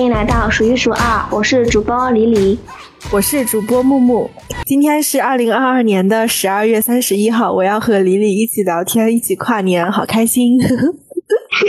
欢迎来到数一数二，我是主播李李，我是主播木木。今天是二零二二年的十二月三十一号，我要和李李一起聊天，一起跨年，好开心，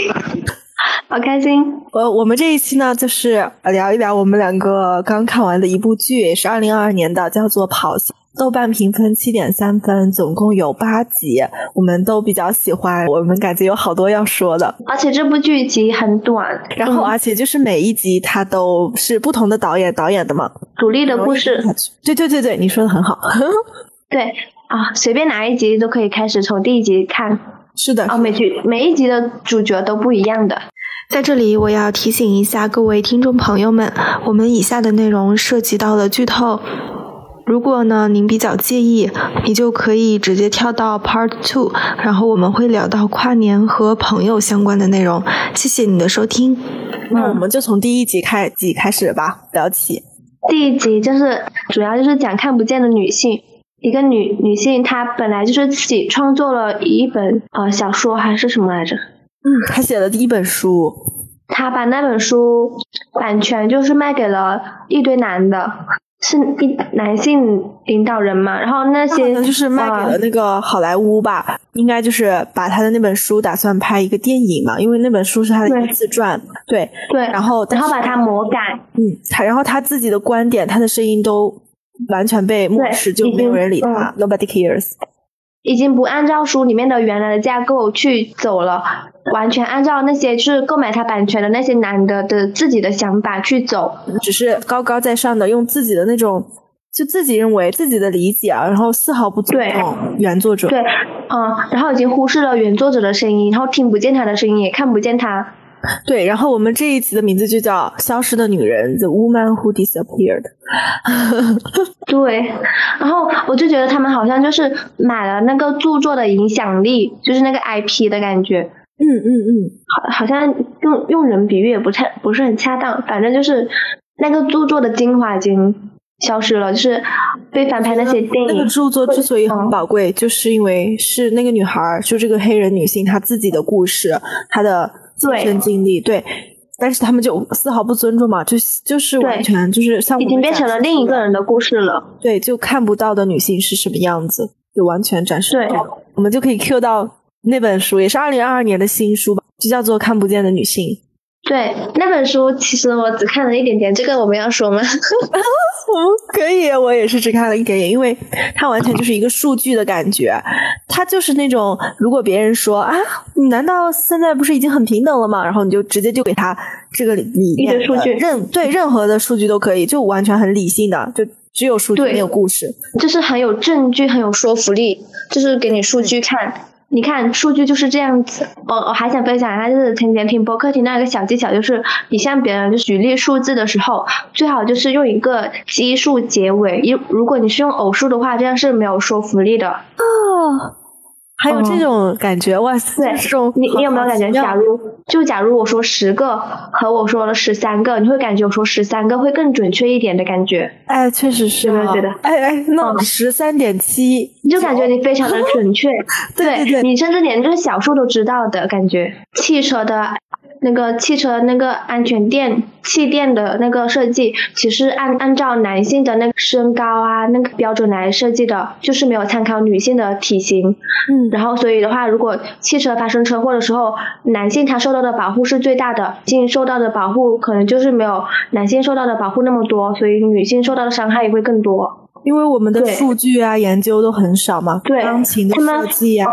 好开心。我我们这一期呢，就是聊一聊我们两个刚看完的一部剧，也是二零二二年的，叫做《跑线》。豆瓣评分七点三分，总共有八集，我们都比较喜欢。我们感觉有好多要说的，而且这部剧集很短，然后而且就是每一集它都是不同的导演导演的嘛，独立的故事。对对对对，你说的很好。对啊，随便哪一集都可以开始从第一集看。是的，啊，每集每一集的主角都不一样的。在这里，我要提醒一下各位听众朋友们，我们以下的内容涉及到了剧透。如果呢您比较介意，你就可以直接跳到 Part Two，然后我们会聊到跨年和朋友相关的内容。谢谢你的收听，那我们就从第一集开集开始吧，聊起。第一集就是主要就是讲看不见的女性，一个女女性她本来就是自己创作了一本呃小说还是什么来着？嗯，她写的第一本书，她把那本书版权就是卖给了一堆男的。是一男性领导人嘛，然后那些就是卖给了那个好莱坞吧，应该就是把他的那本书打算拍一个电影嘛，因为那本书是他的一个自传，对对，然后然后把它魔改，嗯，他然后他自己的观点，他的声音都完全被漠视，就没有人理他，Nobody cares。已经不按照书里面的原来的架构去走了，完全按照那些就是购买他版权的那些男的的自己的想法去走，只是高高在上的用自己的那种就自己认为自己的理解，然后丝毫不尊重原作者。对，嗯，然后已经忽视了原作者的声音，然后听不见他的声音，也看不见他。对，然后我们这一集的名字就叫《消失的女人》，The Woman Who Disappeared。对，然后我就觉得他们好像就是买了那个著作的影响力，就是那个 IP 的感觉。嗯嗯嗯，好，好像用用人比喻也不太不是很恰当，反正就是那个著作的精华已经消失了，就是被翻拍那些电影。那个著作之所以很宝贵，就是因为是那个女孩，就这个黑人女性她自己的故事，她的。亲身经历对，但是他们就丝毫不尊重嘛，就就是完全就是像已经变成了另一个人的故事了。对，就看不到的女性是什么样子，就完全展示。对，我们就可以 Q 到那本书，也是二零二二年的新书吧，就叫做《看不见的女性》。对，那本书其实我只看了一点点，这个我们要说吗？可以，我也是只看了一点点，因为它完全就是一个数据的感觉。它就是那种，如果别人说啊，你难道现在不是已经很平等了吗？然后你就直接就给他这个里面的数据，任对任何的数据都可以，就完全很理性的，就只有数据没有故事，就是很有证据，很有说服力，就是给你数据看。你看数据就是这样子，我我还想分享一下，就是前几天听播客听到一个小技巧，就是你向别人就举例数字的时候，最好就是用一个奇数结尾，因如果你是用偶数的话，这样是没有说服力的。哦。还有这种感觉哇！塞，这种你你有没有感觉？假如就假如我说十个和我说了十三个，你会感觉我说十三个会更准确一点的感觉？哎，确实是，有没有觉得？哎哎，那十三点七，你就感觉你非常的准确。对对对，你甚至连这个小数都知道的感觉。汽车的。那个汽车那个安全垫气垫的那个设计，其实按按照男性的那个身高啊那个标准来设计的，就是没有参考女性的体型。嗯，然后所以的话，如果汽车发生车祸的时候，男性他受到的保护是最大的，女性受到的保护可能就是没有男性受到的保护那么多，所以女性受到的伤害也会更多。因为我们的数据啊研究都很少嘛，对，钢琴的设计啊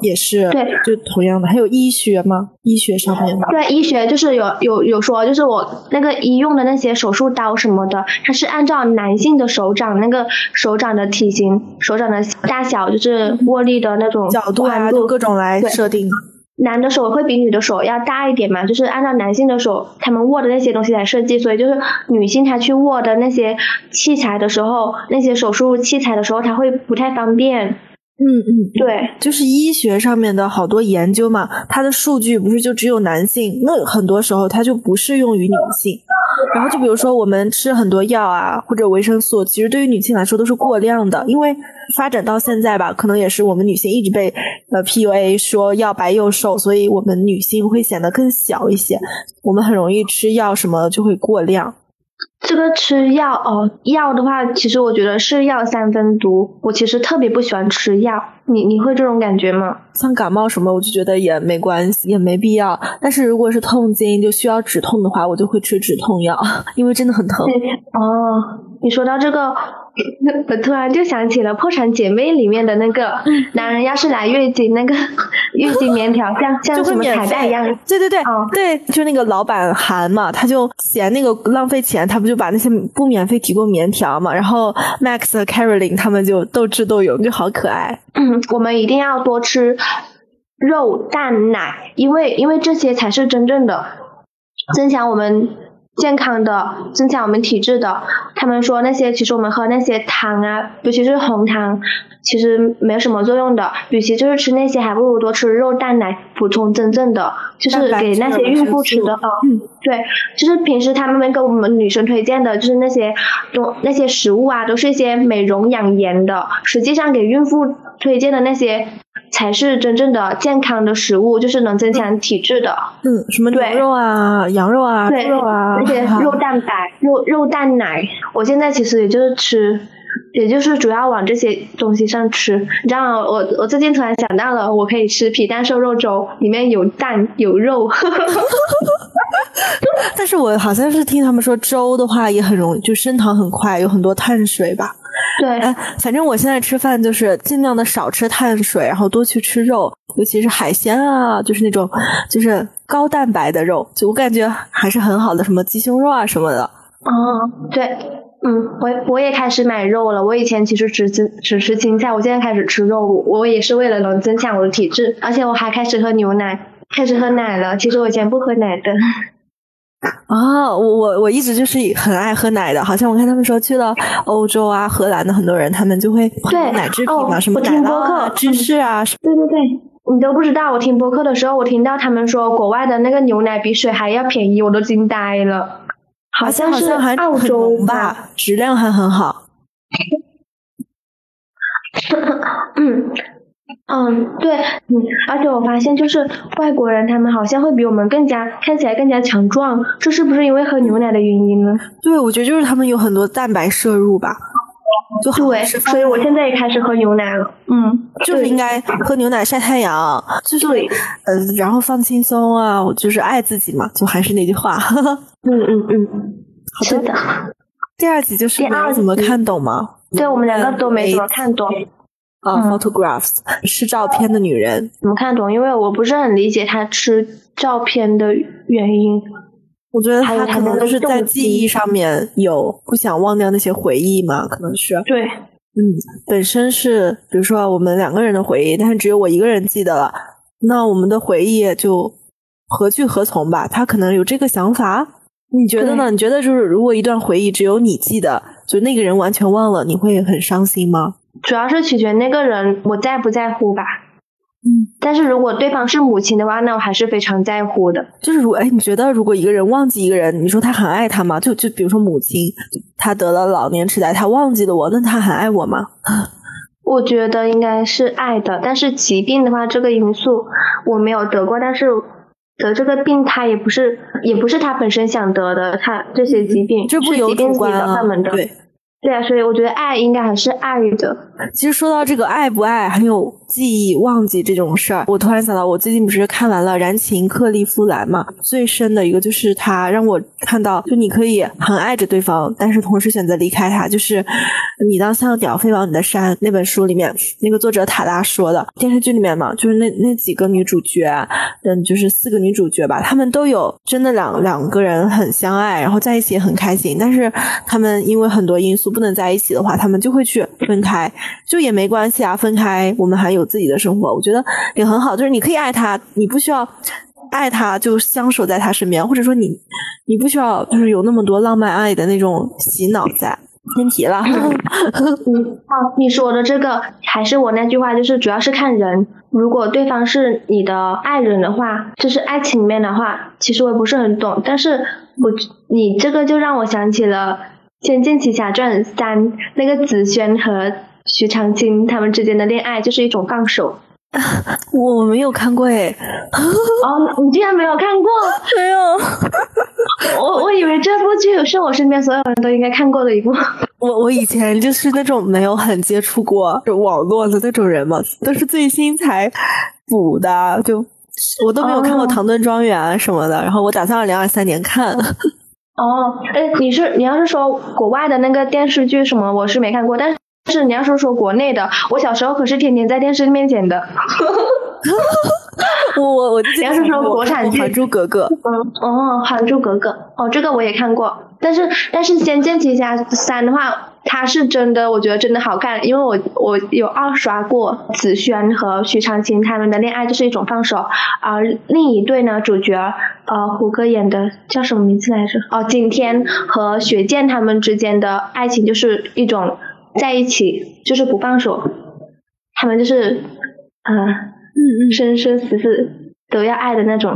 也是，对，就同样的，还有医学吗？医学上面的，对，医学就是有有有说，就是我那个医用的那些手术刀什么的，它是按照男性的手掌那个手掌的体型、手掌的大小，就是握力的那种角度啊，就各种来设定。男的手会比女的手要大一点嘛，就是按照男性的手他们握的那些东西来设计，所以就是女性她去握的那些器材的时候，那些手术器材的时候，她会不太方便。嗯嗯，对，就是医学上面的好多研究嘛，它的数据不是就只有男性，那很多时候它就不适用于女性。然后就比如说我们吃很多药啊，或者维生素，其实对于女性来说都是过量的，因为发展到现在吧，可能也是我们女性一直被呃 PUA 说要白又瘦，所以我们女性会显得更小一些，我们很容易吃药什么就会过量。这个吃药哦，药的话，其实我觉得是药三分毒。我其实特别不喜欢吃药，你你会这种感觉吗？像感冒什么，我就觉得也没关系，也没必要。但是如果是痛经就需要止痛的话，我就会吃止痛药，因为真的很疼。哦，你说到这个。我突然就想起了《破产姐妹》里面的那个男人，要是来月经，那个 月经棉条像像什么彩带一样。对对对，对，就那个老板韩嘛，他就嫌那个浪费钱，他不就把那些不免费提供棉条嘛，然后 Max 和 Caroline 他们就斗智斗勇，就好可爱。嗯，我们一定要多吃肉、蛋、奶，因为因为这些才是真正的增强我们。健康的，增强我们体质的。他们说那些，其实我们喝那些汤啊，尤其是红汤，其实没有什么作用的。与其就是吃那些，还不如多吃肉蛋奶，补充真正的，就是给那些孕妇吃的。嗯，对，就是平时他们给我们女生推荐的，就是那些东那些食物啊，都是一些美容养颜的。实际上给孕妇推荐的那些。才是真正的健康的食物，就是能增强体质的。嗯，什么牛肉啊、羊肉啊、猪肉啊，那些 肉蛋白、肉肉蛋奶，我现在其实也就是吃，也就是主要往这些东西上吃。你知道吗？我我最近突然想到了，我可以吃皮蛋瘦肉粥，里面有蛋有肉。但是我好像是听他们说，粥的话也很容易，就升糖很快，有很多碳水吧。对，反正我现在吃饭就是尽量的少吃碳水，然后多去吃肉，尤其是海鲜啊，就是那种就是高蛋白的肉，就我感觉还是很好的，什么鸡胸肉啊什么的。哦，对，嗯，我我也开始买肉了。我以前其实只只只吃青菜，我现在开始吃肉，我也是为了能增强我的体质，而且我还开始喝牛奶，开始喝奶了。其实我以前不喝奶的。啊，我我我一直就是很爱喝奶的，好像我看他们说去了欧洲啊、荷兰的很多人，他们就会对奶制品嘛，什么奶酪啊、芝士啊。对对对，你都不知道，我听播客的时候，我听到他们说国外的那个牛奶比水还要便宜，我都惊呆了。好像是澳洲吧，质量还很好。嗯。嗯，对，嗯，而且我发现就是外国人，他们好像会比我们更加看起来更加强壮，这是不是因为喝牛奶的原因呢？对，我觉得就是他们有很多蛋白摄入吧。对，所以我现在也开始喝牛奶了。嗯，就是应该喝牛奶晒太阳，就是呃，然后放轻松啊，就是爱自己嘛，就还是那句话。嗯 嗯嗯，好的。第二集就是没有怎么看懂吗？对我们两个都没怎么看懂。啊，photographs 是照片的女人，怎么看懂？因为我不是很理解她吃照片的原因。我觉得她可能就是在记忆上面有不想忘掉那些回忆嘛，可能是。对，嗯，本身是比如说我们两个人的回忆，但是只有我一个人记得了，那我们的回忆就何去何从吧？她可能有这个想法，你觉得呢？你觉得就是如果一段回忆只有你记得，就那个人完全忘了，你会很伤心吗？主要是取决那个人我在不在乎吧，嗯，但是如果对方是母亲的话，那我还是非常在乎的。就是如哎，你觉得如果一个人忘记一个人，你说他很爱他吗？就就比如说母亲，他得了老年痴呆，他忘记了我，那他很爱我吗？我觉得应该是爱的，但是疾病的话，这个因素我没有得过，但是得这个病他也不是也不是他本身想得的，他这些疾病这不由主观啊，对。对啊，所以我觉得爱应该还是爱的。其实说到这个爱不爱，还有记忆忘记这种事儿，我突然想到，我最近不是看完了《燃情克利夫兰》嘛？最深的一个就是他让我看到，就你可以很爱着对方，但是同时选择离开他。就是你当像鸟飞往你的山那本书里面，那个作者塔拉说的。电视剧里面嘛，就是那那几个女主角，嗯，就是四个女主角吧，她们都有真的两两个人很相爱，然后在一起也很开心，但是她们因为很多因素。不能在一起的话，他们就会去分开，就也没关系啊。分开，我们还有自己的生活，我觉得也很好。就是你可以爱他，你不需要爱他就相守在他身边，或者说你你不需要就是有那么多浪漫爱的那种洗脑在。偏题了。嗯，哦，你说的这个还是我那句话，就是主要是看人。如果对方是你的爱人的话，就是爱情里面的话，其实我也不是很懂。但是我你这个就让我想起了。《仙剑奇侠传三》那个紫萱和徐长卿他们之间的恋爱就是一种放手，我我没有看过哎。哦，你竟然没有看过？没有。我我以为这部剧是我身边所有人都应该看过的一部。我我以前就是那种没有很接触过网络的那种人嘛，都是最新才补的，就我都没有看过《唐顿庄园》什么的。然后我打算二零二三年看。哦，哎，你是你要是说国外的那个电视剧什么，我是没看过，但是。是你要是说国内的，我小时候可是天天在电视面前的。我 我我，你要是说国产剧，《还珠格格》。嗯哦，《还珠格格》哦，这个我也看过，但是但是《仙剑奇侠三》的话，它是真的，我觉得真的好看，因为我我有二刷过紫萱和徐长卿他们的恋爱就是一种放手，而另一对呢主角呃胡歌演的叫什么名字来着？哦，景天和雪见他们之间的爱情就是一种。在一起就是不放手，他们就是，嗯嗯，生生死死都要爱的那种。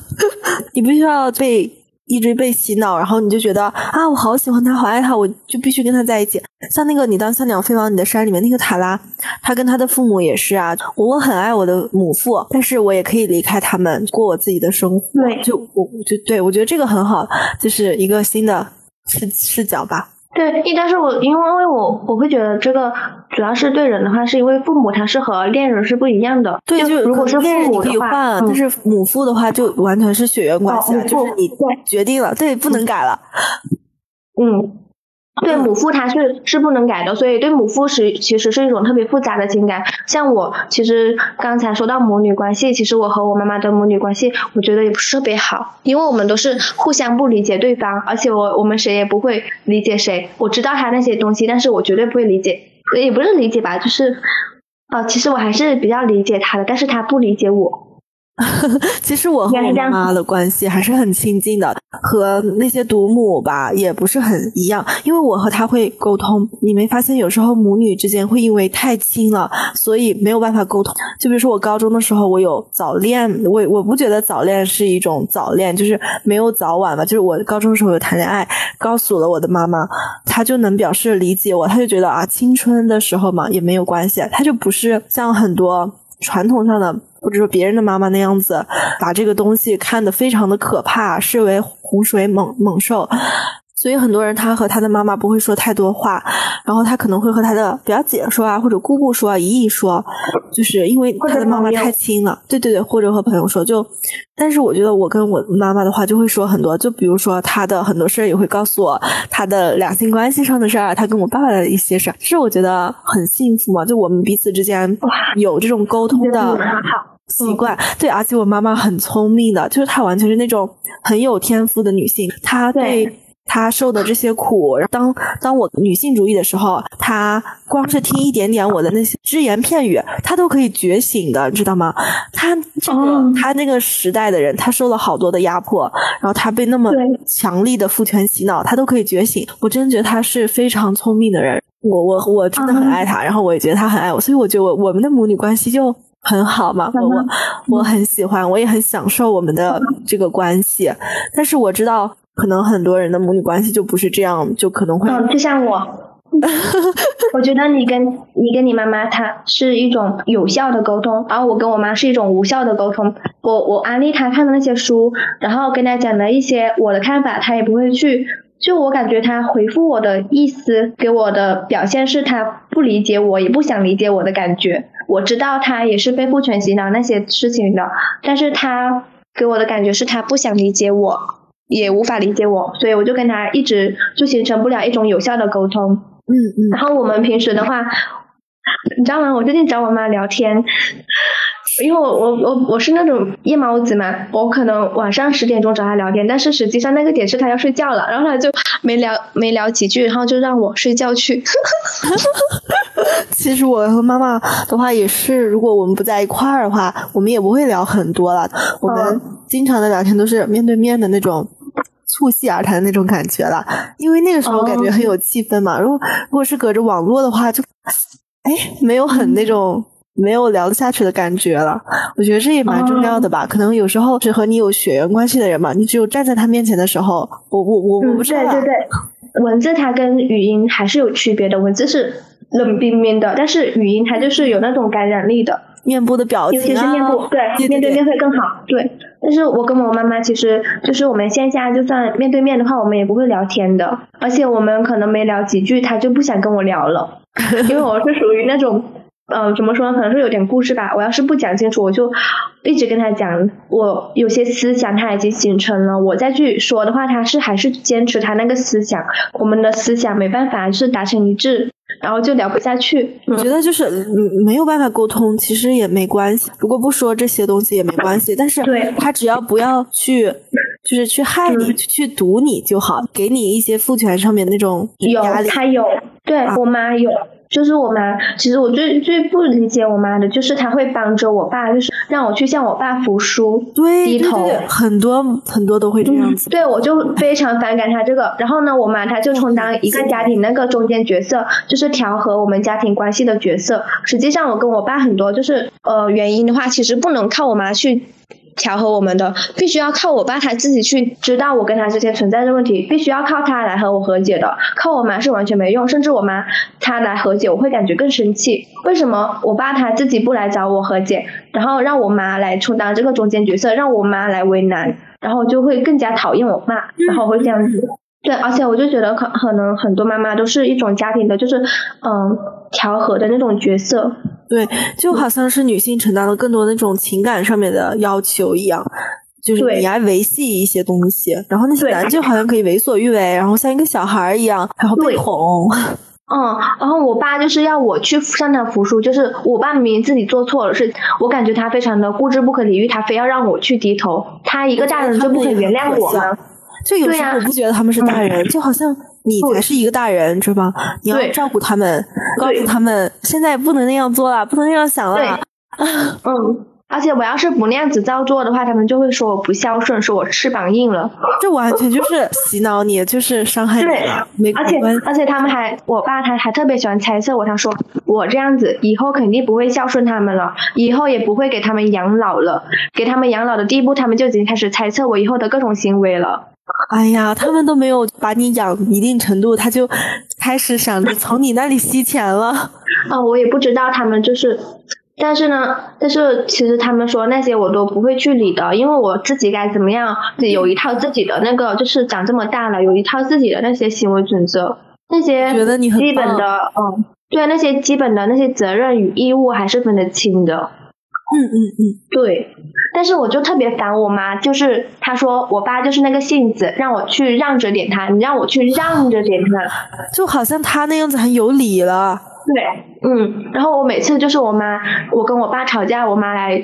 你不需要被一直被洗脑，然后你就觉得啊，我好喜欢他，好爱他，我就必须跟他在一起。像那个《你当小鸟飞往你的山》里面那个塔拉，他跟他的父母也是啊，我很爱我的母父，但是我也可以离开他们，过我自己的生活。对，就我就对我觉得这个很好，就是一个新的视视角吧。对，但是我因为我我会觉得这个主要是对人的话，是因为父母他是和恋人是不一样的。对，就如果是父母的话，但是母父的话就完全是血缘关系，就是你决定了，对，不能改了。嗯。对母父他是是不能改的，所以对母父是其实是一种特别复杂的情感。像我其实刚才说到母女关系，其实我和我妈妈的母女关系，我觉得也不是特别好，因为我们都是互相不理解对方，而且我我们谁也不会理解谁。我知道他那些东西，但是我绝对不会理解，也不是理解吧，就是啊，其实我还是比较理解他的，但是他不理解我。其实我和我妈妈的关系还是很亲近的，和那些独母吧也不是很一样，因为我和她会沟通。你没发现有时候母女之间会因为太亲了，所以没有办法沟通。就比如说我高中的时候，我有早恋，我我不觉得早恋是一种早恋，就是没有早晚嘛。就是我高中的时候有谈恋爱，告诉了我的妈妈，她就能表示理解我，她就觉得啊，青春的时候嘛也没有关系，她就不是像很多传统上的。或者说别人的妈妈那样子，把这个东西看得非常的可怕，视为洪水猛猛兽。所以很多人他和他的妈妈不会说太多话，然后他可能会和他的表姐说啊，或者姑姑说啊，姨姨说，就是因为他的妈妈太亲了。对对对，或者和朋友说。就，但是我觉得我跟我妈妈的话就会说很多，就比如说他的很多事儿也会告诉我他的两性关系上的事儿，他跟我爸爸的一些事儿，是我觉得很幸福嘛。就我们彼此之间有这种沟通的习惯。对，而且我妈妈很聪明的，就是她完全是那种很有天赋的女性，她对。她受的这些苦，当当我女性主义的时候，她光是听一点点我的那些只言片语，她都可以觉醒的，你知道吗？她这个她那个时代的人，她受了好多的压迫，然后她被那么强力的父权洗脑，她都可以觉醒。我真觉得她是非常聪明的人，我我我真的很爱他，然后我也觉得她很爱我，所以我觉得我我们的母女关系就很好嘛。我我我很喜欢，我也很享受我们的这个关系，但是我知道。可能很多人的母女关系就不是这样，就可能会嗯，就像我，我觉得你跟你跟你妈妈，她是一种有效的沟通，而我跟我妈是一种无效的沟通。我我安利她看的那些书，然后跟她讲的一些我的看法，她也不会去。就我感觉她回复我的意思，给我的表现是她不理解我，也不想理解我的感觉。我知道他也是被父权洗脑那些事情的，但是他给我的感觉是他不想理解我。也无法理解我，所以我就跟他一直就形成不了一种有效的沟通。嗯嗯。然后我们平时的话，你知道吗？我最近找我妈聊天，因为我我我我是那种夜猫子嘛，我可能晚上十点钟找她聊天，但是实际上那个点是她要睡觉了，然后她就没聊没聊几句，然后就让我睡觉去。其实我和妈妈的话也是，如果我们不在一块儿的话，我们也不会聊很多了。我们经常的聊天都是面对面的那种。促膝而谈的那种感觉了，因为那个时候感觉很有气氛嘛。如果如果是隔着网络的话，就哎没有很那种没有聊得下去的感觉了。我觉得这也蛮重要的吧。可能有时候是和你有血缘关系的人嘛，你只有站在他面前的时候，我我我我不知道。对对对，文字它跟语音还是有区别的，文字是冷冰冰的，但是语音它就是有那种感染力的。面部的表情啊，尤其是面部，对，面对面会更好，对。但是我跟我妈妈其实就是我们线下就算面对面的话，我们也不会聊天的，而且我们可能没聊几句，她就不想跟我聊了，因为我是属于那种。嗯，怎么说呢？可能是有点故事吧。我要是不讲清楚，我就一直跟他讲，我有些思想他已经形成了，我再去说的话，他是还是坚持他那个思想，我们的思想没办法是达成一致，然后就聊不下去。我觉得就是没有办法沟通，其实也没关系。如果不说这些东西也没关系，但是他只要不要去，就是去害你，去毒你就好，给你一些父权上面那种压力。有，他有，对我妈有。就是我妈，其实我最最不理解我妈的，就是她会帮着我爸，就是让我去向我爸服输，对低头，很多很多都会这样子。对，我就非常反感她这个。然后呢，我妈她就充当一个家庭那个中间角色，就是调和我们家庭关系的角色。实际上，我跟我爸很多就是呃原因的话，其实不能靠我妈去。调和我们的必须要靠我爸他自己去知道我跟他之间存在的问题，必须要靠他来和我和解的，靠我妈是完全没用，甚至我妈她来和解，我会感觉更生气。为什么我爸他自己不来找我和解，然后让我妈来充当这个中间角色，让我妈来为难，然后就会更加讨厌我爸，然后会这样子。对，而且我就觉得可可能很多妈妈都是一种家庭的，就是嗯调和的那种角色。对，就好像是女性承担了更多那种情感上面的要求一样，就是你来维系一些东西，然后那些男就好像可以为所欲为，然后像一个小孩一样，然后被哄。嗯，然后我爸就是要我去向他服输，就是我爸明明自己做错了，是我感觉他非常的固执不可理喻，他非要让我去低头，他一个大人就不肯原谅我吗？就有时候我不觉得他们是大人，就好像。你才是一个大人，知道吧？你要照顾他们，告诉他们现在不能那样做了，不能那样想了。嗯，而且我要是不那样子照做的话，他们就会说我不孝顺，说我翅膀硬了。这完全就是洗脑你，就是伤害你。而且而且他们还，我爸他还特别喜欢猜测我，他说我这样子以后肯定不会孝顺他们了，以后也不会给他们养老了，给他们养老的地步，他们就已经开始猜测我以后的各种行为了。哎呀，他们都没有把你养一定程度，他就开始想着从你那里吸钱了。啊，我也不知道他们就是，但是呢，但是其实他们说那些我都不会去理的，因为我自己该怎么样，有一套自己的那个，就是长这么大了，有一套自己的那些行为准则，那些基本的，嗯，对，那些基本的那些责任与义务还是分得清的。嗯嗯嗯，对。但是我就特别烦我妈，就是她说我爸就是那个性子，让我去让着点他，你让我去让着点他，就好像他那样子很有理了。对，嗯。然后我每次就是我妈，我跟我爸吵架，我妈来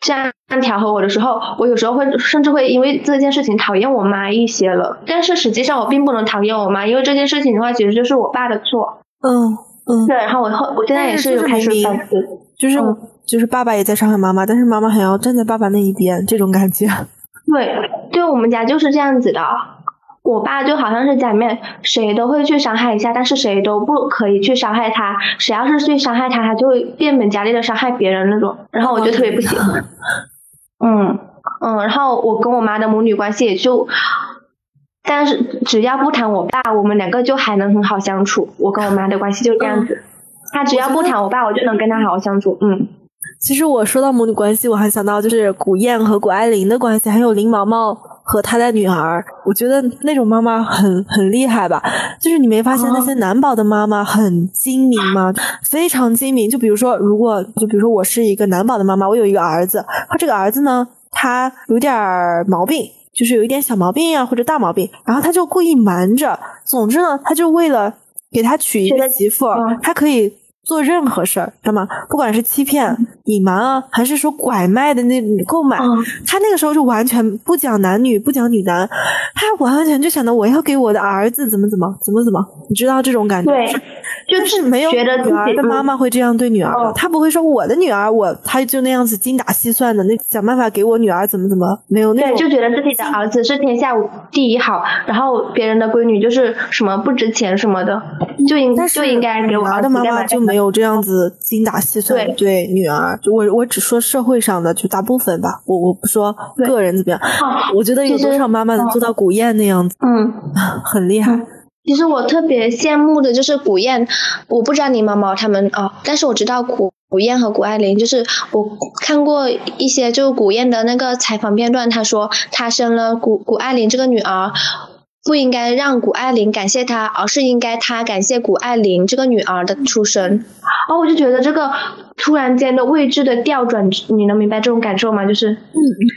这样调和我的时候，我有时候会甚至会因为这件事情讨厌我妈一些了。但是实际上我并不能讨厌我妈，因为这件事情的话，其实就是我爸的错。嗯嗯。对，然后我后我现在也是开始反思，就是。就是爸爸也在伤害妈妈，但是妈妈还要站在爸爸那一边，这种感觉。对，对我们家就是这样子的。我爸就好像是家里面谁都会去伤害一下，但是谁都不可以去伤害他。谁要是去伤害他，他就会变本加厉的伤害别人那种。然后我就特别不喜欢。嗯嗯，然后我跟我妈的母女关系也就，但是只要不谈我爸，我们两个就还能很好相处。我跟我妈的关系就这样子，他只要不谈我爸，我就能跟他好好相处。嗯。其实我说到母女关系，我还想到就是古燕和谷爱凌的关系，还有林毛毛和她的女儿。我觉得那种妈妈很很厉害吧？就是你没发现那些男宝的妈妈很精明吗？非常精明。就比如说，如果就比如说我是一个男宝的妈妈，我有一个儿子，他这个儿子呢，他有点毛病，就是有一点小毛病啊或者大毛病，然后他就故意瞒着。总之呢，他就为了给他娶一个媳妇，他可以。做任何事儿，知道吗？不管是欺骗、隐瞒啊，还是说拐卖的那购买，他那个时候就完全不讲男女，不讲女男，他完完全就想到我要给我的儿子怎么怎么怎么怎么，你知道这种感觉？对，就是没有觉得女儿的妈妈会这样对女儿的，他不会说我的女儿，我他就那样子精打细算的，那想办法给我女儿怎么怎么，没有那种。对，就觉得自己的儿子是天下第一好，然后别人的闺女就是什么不值钱什么的，就应就应该给我儿的妈妈就没。没有这样子精打细算对女儿，就我我只说社会上的，就大部分吧，我我不说个人怎么样。我觉得有多少妈妈能做到古燕那样子？嗯，很厉害。其实我特别羡慕的就是古燕，我不知道你毛毛他们啊，但是我知道古古燕和谷爱凌，就是我看过一些就是古燕的那个采访片段，她说她生了古谷爱凌这个女儿，不应该让谷爱凌感谢他，而是应该他感谢谷爱凌这个女儿的出生。哦，我就觉得这个突然间的位置的调转，你能明白这种感受吗？就是，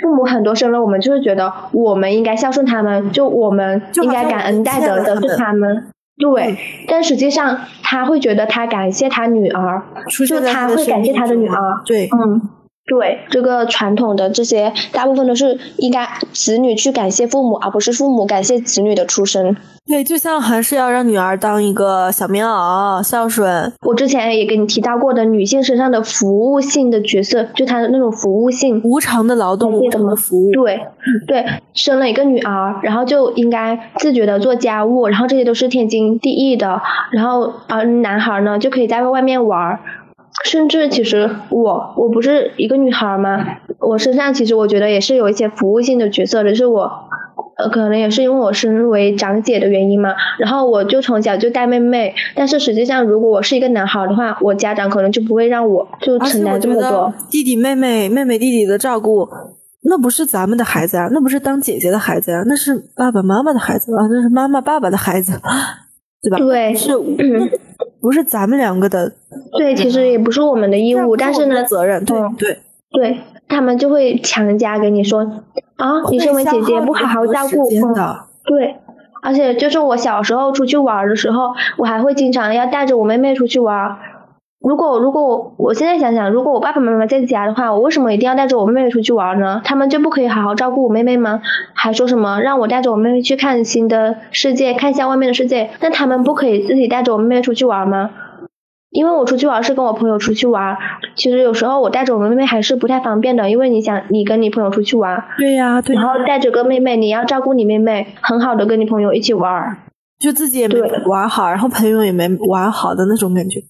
父母很多生了我们，就是觉得我们应该孝顺他们，就我们应该感恩戴德的是他们。对，但实际上他会觉得他感谢他女儿，就他会感谢他的女儿。对，嗯，对，这个传统的这些大部分都是应该子女去感谢父母，而不是父母感谢子女的出生。对，就像还是要让女儿当一个小棉袄，孝顺。我之前也跟你提到过的，女性身上的服务性的角色，就她的那种服务性，无偿的劳动，无偿的服务。对，对，生了一个女儿，然后就应该自觉的做家务，然后这些都是天经地义的。然后，而男孩呢，就可以在外面玩。甚至其实我，我不是一个女孩吗？我身上其实我觉得也是有一些服务性的角色的，就是我。呃，可能也是因为我身为长姐的原因嘛，然后我就从小就带妹妹，但是实际上如果我是一个男孩的话，我家长可能就不会让我就承担这么多。弟弟妹妹、妹妹弟弟的照顾，那不是咱们的孩子啊，那不是当姐姐的孩子啊，那是爸爸妈妈的孩子啊，那是妈妈爸爸的孩子，对吧？对，是，不是咱们两个的。对，其实也不是我们的义务，但是呢，责任，对对对，他们就会强加给你说。啊，你身为姐姐不好好照顾，对，而且就是我小时候出去玩的时候，我还会经常要带着我妹妹出去玩。如果如果我我现在想想，如果我爸爸妈妈在家的话，我为什么一定要带着我妹妹出去玩呢？他们就不可以好好照顾我妹妹吗？还说什么让我带着我妹妹去看新的世界，看一下外面的世界？那他们不可以自己带着我妹妹出去玩吗？因为我出去玩是跟我朋友出去玩，其实有时候我带着我妹妹还是不太方便的，因为你想你跟你朋友出去玩，对呀，对，然后带着个妹妹，你要照顾你妹妹，很好的跟你朋友一起玩，就自己也没玩好，然后朋友也没玩好的那种感觉。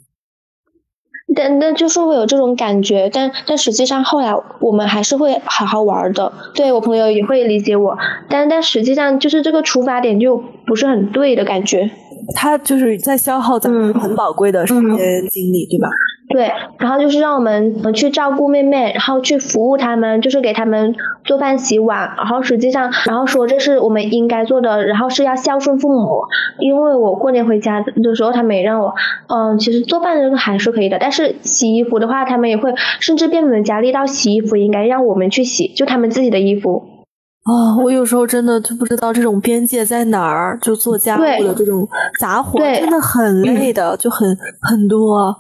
但但就是会有这种感觉，但但实际上后来我们还是会好好玩的，对我朋友也会理解我，但但实际上就是这个出发点就不是很对的感觉。他就是在消耗咱们很宝贵的时间精力，对吧？对，然后就是让我们去照顾妹妹，然后去服务他们，就是给他们做饭洗碗，然后实际上，然后说这是我们应该做的，然后是要孝顺父母。因为我过年回家的时候，他们也让我，嗯，其实做饭这个还是可以的，但是洗衣服的话，他们也会甚至变本加厉到洗衣服应该让我们去洗，就他们自己的衣服。哦，我有时候真的就不知道这种边界在哪儿，就做家务的这种杂活真的很累的，就很很多。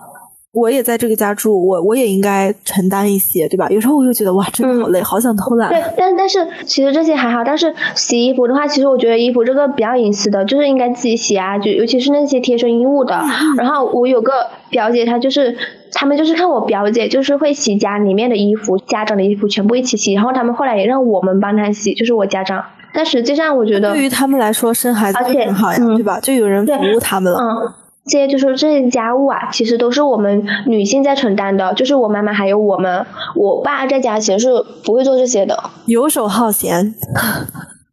我也在这个家住，我我也应该承担一些，对吧？有时候我又觉得哇，真的好累，好想偷懒。对，但但是其实这些还好，但是洗衣服的话，其实我觉得衣服这个比较隐私的，就是应该自己洗啊，就尤其是那些贴身衣物的。然后我有个表姐，她就是。他们就是看我表姐，就是会洗家里面的衣服，家长的衣服全部一起洗，然后他们后来也让我们帮他洗，就是我家长。但实际上我觉得，对于他们来说生孩子很好呀，对吧？就有人服务他们了。嗯，这些就是这些家务啊，其实都是我们女性在承担的，就是我妈妈还有我们，我爸在家其实是不会做这些的，游手好闲。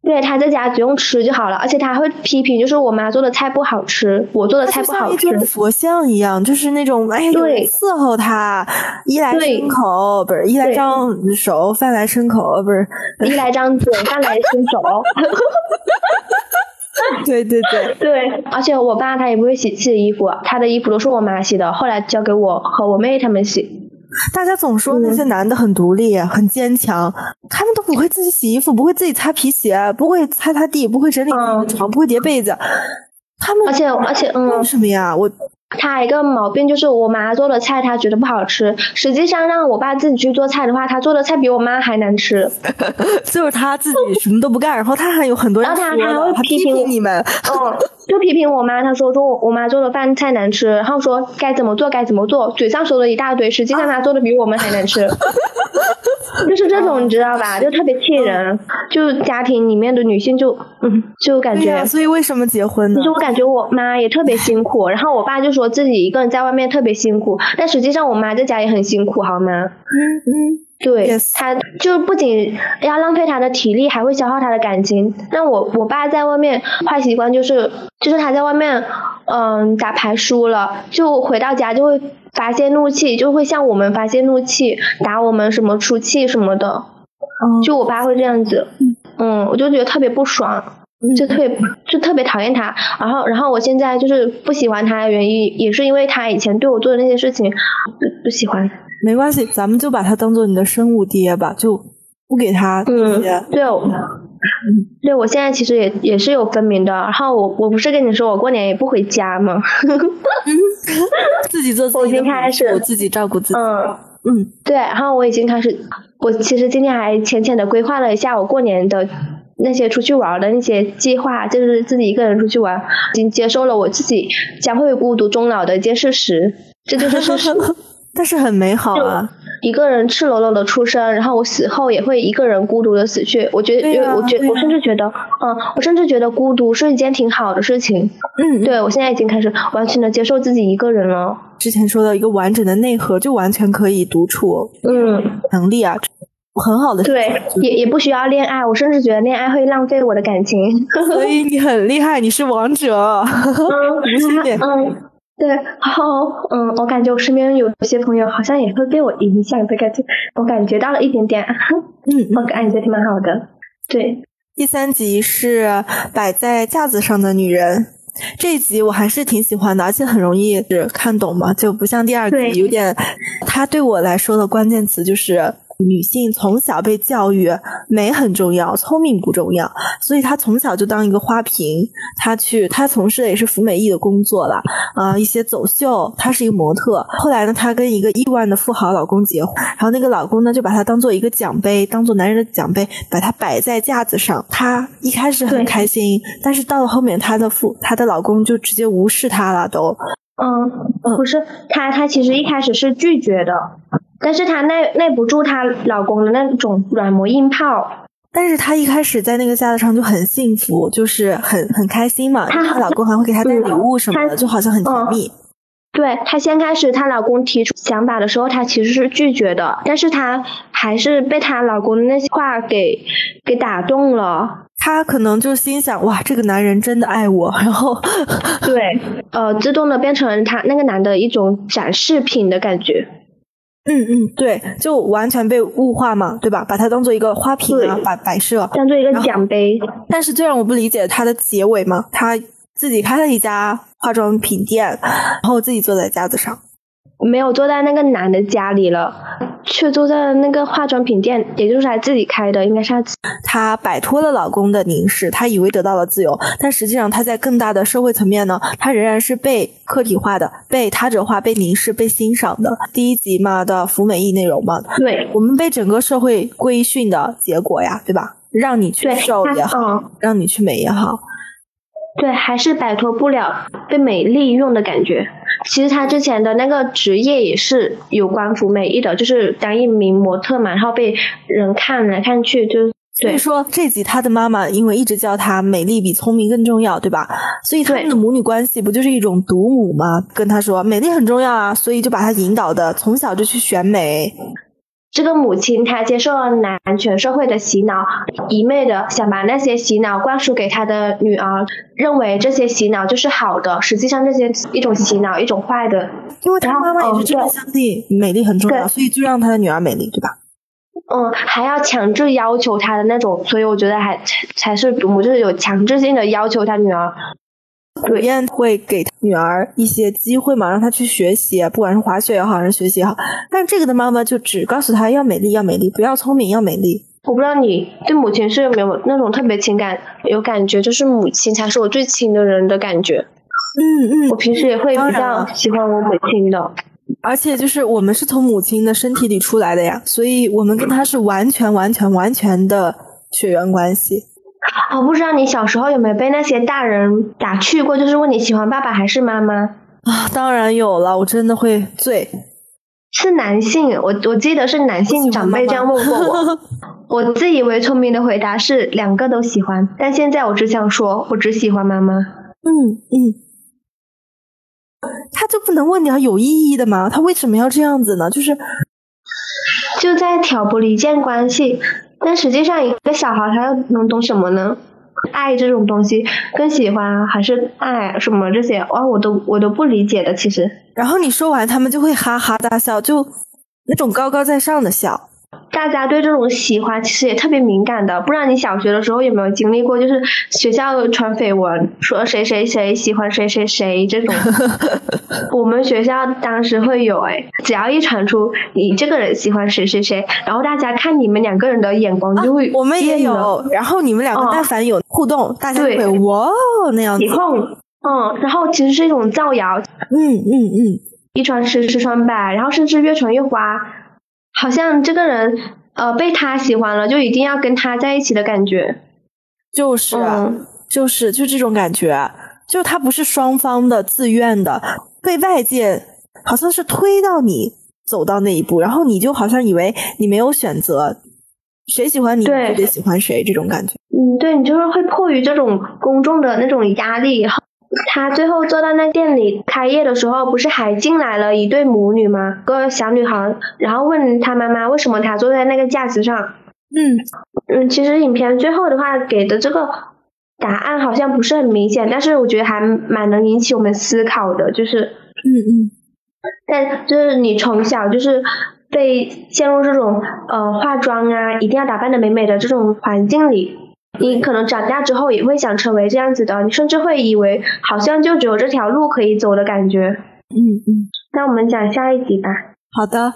对，他在家只用吃就好了，而且他会批评，就是我妈做的菜不好吃，我做的菜不好吃。像佛像一样，就是那种哎，对伺候他，衣来伸口，不是衣来张手，饭来伸口，不是衣来张嘴，饭来伸手。对对对 对，而且我爸他也不会洗自己的衣服，他的衣服都是我妈洗的，后来交给我和我妹他们洗。大家总说那些男的很独立、很坚强，他们都不会自己洗衣服，不会自己擦皮鞋，不会擦擦地，不会整理床，不会叠被子。他们而且而且嗯，为什么呀？我。他一个毛病就是我妈做的菜他觉得不好吃，实际上让我爸自己去做菜的话，他做的菜比我妈还难吃。就是他自己什么都不干，然后他还有很多人然后他还会批评你们，嗯，就批评我妈，他说说我我妈做的饭菜难吃，然后说该怎么做该怎么做，嘴上说了一大堆，实际上他做的比我们还难吃。就是这种你知道吧，就特别气人。就家庭里面的女性就嗯，就感觉。所以为什么结婚呢？就是我感觉我妈也特别辛苦，然后我爸就说自己一个人在外面特别辛苦，但实际上我妈在家也很辛苦，好吗？嗯嗯。对，他就不仅要浪费他的体力，还会消耗他的感情。那我我爸在外面坏习惯就是，就是他在外面嗯打牌输了，就回到家就会发泄怒气，就会向我们发泄怒气，打我们什么出气什么的。就我爸会这样子，嗯，我就觉得特别不爽，就特别就特别讨厌他。然后，然后我现在就是不喜欢他的原因，也是因为他以前对我做的那些事情，不不喜欢。没关系，咱们就把他当做你的生物爹吧，就不给他嗯，对，对，我现在其实也也是有分明的。然后我我不是跟你说我过年也不回家吗？自己做，我已经开始自己照顾自己。嗯嗯，对，然后我已经开始，我其实今天还浅浅的规划了一下我过年的那些出去玩的那些计划，就是自己一个人出去玩，已经接受了我自己将会孤独终老的一件事实，这就是事实。但是很美好啊！一个人赤裸裸的出生，然后我死后也会一个人孤独的死去。我觉得，我觉，我甚至觉得，嗯，我甚至觉得孤独是一件挺好的事情。嗯，对我现在已经开始完全的接受自己一个人了。之前说的一个完整的内核，就完全可以独处。嗯，能力啊，很好的。对，也也不需要恋爱。我甚至觉得恋爱会浪费我的感情。所以你很厉害，你是王者。嗯，嗯。对，然后嗯，我感觉我身边有些朋友好像也会被我影响的感觉，我感觉到了一点点，嗯，我感觉挺蛮好的。对，第三集是摆在架子上的女人，这一集我还是挺喜欢的，而且很容易是看懂嘛，就不像第二集有点，它对我来说的关键词就是。女性从小被教育美很重要，聪明不重要，所以她从小就当一个花瓶。她去，她从事的也是服美役的工作了啊，一些走秀。她是一个模特。后来呢，她跟一个亿万的富豪老公结婚，然后那个老公呢就把她当做一个奖杯，当做男人的奖杯，把她摆在架子上。她一开始很开心，但是到了后面，她的父，她的老公就直接无视她了，都。嗯，不是，她她其实一开始是拒绝的。但是她耐耐不住她老公的那种软磨硬泡，但是她一开始在那个架子上就很幸福，就是很很开心嘛。她老公还会给她带礼物什么的，就好像很甜蜜。对她先开始她老公提出想法的时候，她其实是拒绝的，但是她还是被她老公的那些话给给打动了。她可能就心想哇，这个男人真的爱我，然后对，呃，自动的变成他那个男的一种展示品的感觉。嗯嗯，对，就完全被物化嘛，对吧？把它当做一个花瓶啊，摆摆设，当做一个奖杯。但是最让我不理解它的结尾嘛，他自己开了一家化妆品店，然后自己坐在架子上。没有坐在那个男的家里了，却坐在了那个化妆品店，也就是他自己开的，应该是他。她摆脱了老公的凝视，她以为得到了自由，但实际上她在更大的社会层面呢，她仍然是被客体化的、被他者化、被凝视、被欣赏的。第一集嘛的服美役内容嘛，对，我们被整个社会规训的结果呀，对吧？让你去瘦也好，让你去美也好。对，还是摆脱不了被美利用的感觉。其实他之前的那个职业也是有关服美役的，就是当一名模特嘛，然后被人看来看去，就所以说这集他的妈妈因为一直叫他美丽比聪明更重要，对吧？所以他们的母女关系不就是一种独母吗？跟他说美丽很重要啊，所以就把他引导的从小就去选美。这个母亲，她接受了男权社会的洗脑，一昧的想把那些洗脑灌输给她的女儿，认为这些洗脑就是好的，实际上这些一种洗脑，一种坏的。因为她妈妈也是真的相信美丽很重要，所以就让她的女儿美丽，对吧？嗯，还要强制要求她的那种，所以我觉得还才是毒母，就是有强制性的要求她女儿。古燕会给女儿一些机会嘛，让她去学习，不管是滑雪也好，还是学习也好。但这个的妈妈就只告诉她要美丽，要美丽，不要聪明，要美丽。我不知道你对母亲是有没有那种特别情感有感觉，就是母亲才是我最亲的人的感觉。嗯嗯，我平时也会比较喜欢我母亲的。而且就是我们是从母亲的身体里出来的呀，所以我们跟她是完全完全完全的血缘关系。我不知道你小时候有没有被那些大人打趣过，就是问你喜欢爸爸还是妈妈啊？当然有了，我真的会醉。是男性，我我记得是男性长辈这样问过我。我自以为聪明的回答是两个都喜欢，但现在我只想说，我只喜欢妈妈。嗯嗯，他就不能问点有意义的吗？他为什么要这样子呢？就是就在挑拨离间关系。但实际上，一个小孩他又能懂什么呢？爱这种东西更喜欢还是爱什么这些，哇，我都我都不理解的其实。然后你说完，他们就会哈哈大笑，就那种高高在上的笑。大家对这种喜欢其实也特别敏感的，不知道你小学的时候有没有经历过，就是学校传绯闻说谁谁谁喜欢谁谁谁这种。我们学校当时会有哎，只要一传出你这个人喜欢谁谁谁，然后大家看你们两个人的眼光就会我们也有，然后你们两个但凡有互动，大家会哇那样子。起哄，嗯，然后其实是一种造谣，嗯嗯嗯，一传十，十传百，然后甚至越传越花。好像这个人，呃，被他喜欢了，就一定要跟他在一起的感觉，就是啊，就是就这种感觉，就他不是双方的自愿的，被外界好像是推到你走到那一步，然后你就好像以为你没有选择，谁喜欢你就得喜欢谁这种感觉。嗯，对你就是会迫于这种公众的那种压力。他最后坐到那店里开业的时候，不是还进来了一对母女吗？个小女孩，然后问他妈妈为什么他坐在那个架子上。嗯嗯，其实影片最后的话给的这个答案好像不是很明显，但是我觉得还蛮能引起我们思考的，就是嗯嗯，但就是你从小就是被陷入这种呃化妆啊，一定要打扮的美美的这种环境里。你可能长大之后也会想成为这样子的，你甚至会以为好像就只有这条路可以走的感觉。嗯嗯。那我们讲下一集吧。好的，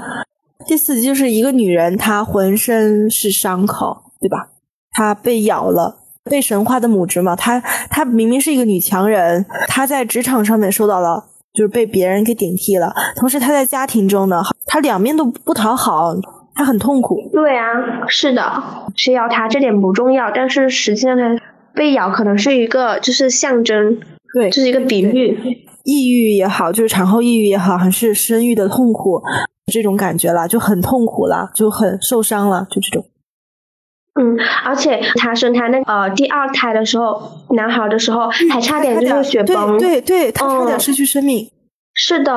第四集就是一个女人，她浑身是伤口，对吧？她被咬了，被神化的母职嘛。她她明明是一个女强人，她在职场上面受到了，就是被别人给顶替了。同时，她在家庭中呢，她两面都不讨好。他很痛苦。对啊，是的，谁咬他这点不重要，但是实际上他被咬可能是一个就是象征，对，这是一个比喻。抑郁也好，就是产后抑郁也好，还是生育的痛苦这种感觉了，就很痛苦了，就很受伤了，就这种。嗯，而且他生他那呃第二胎的时候，男孩的时候还差点就是血崩，对对，他差点失去生命。是的，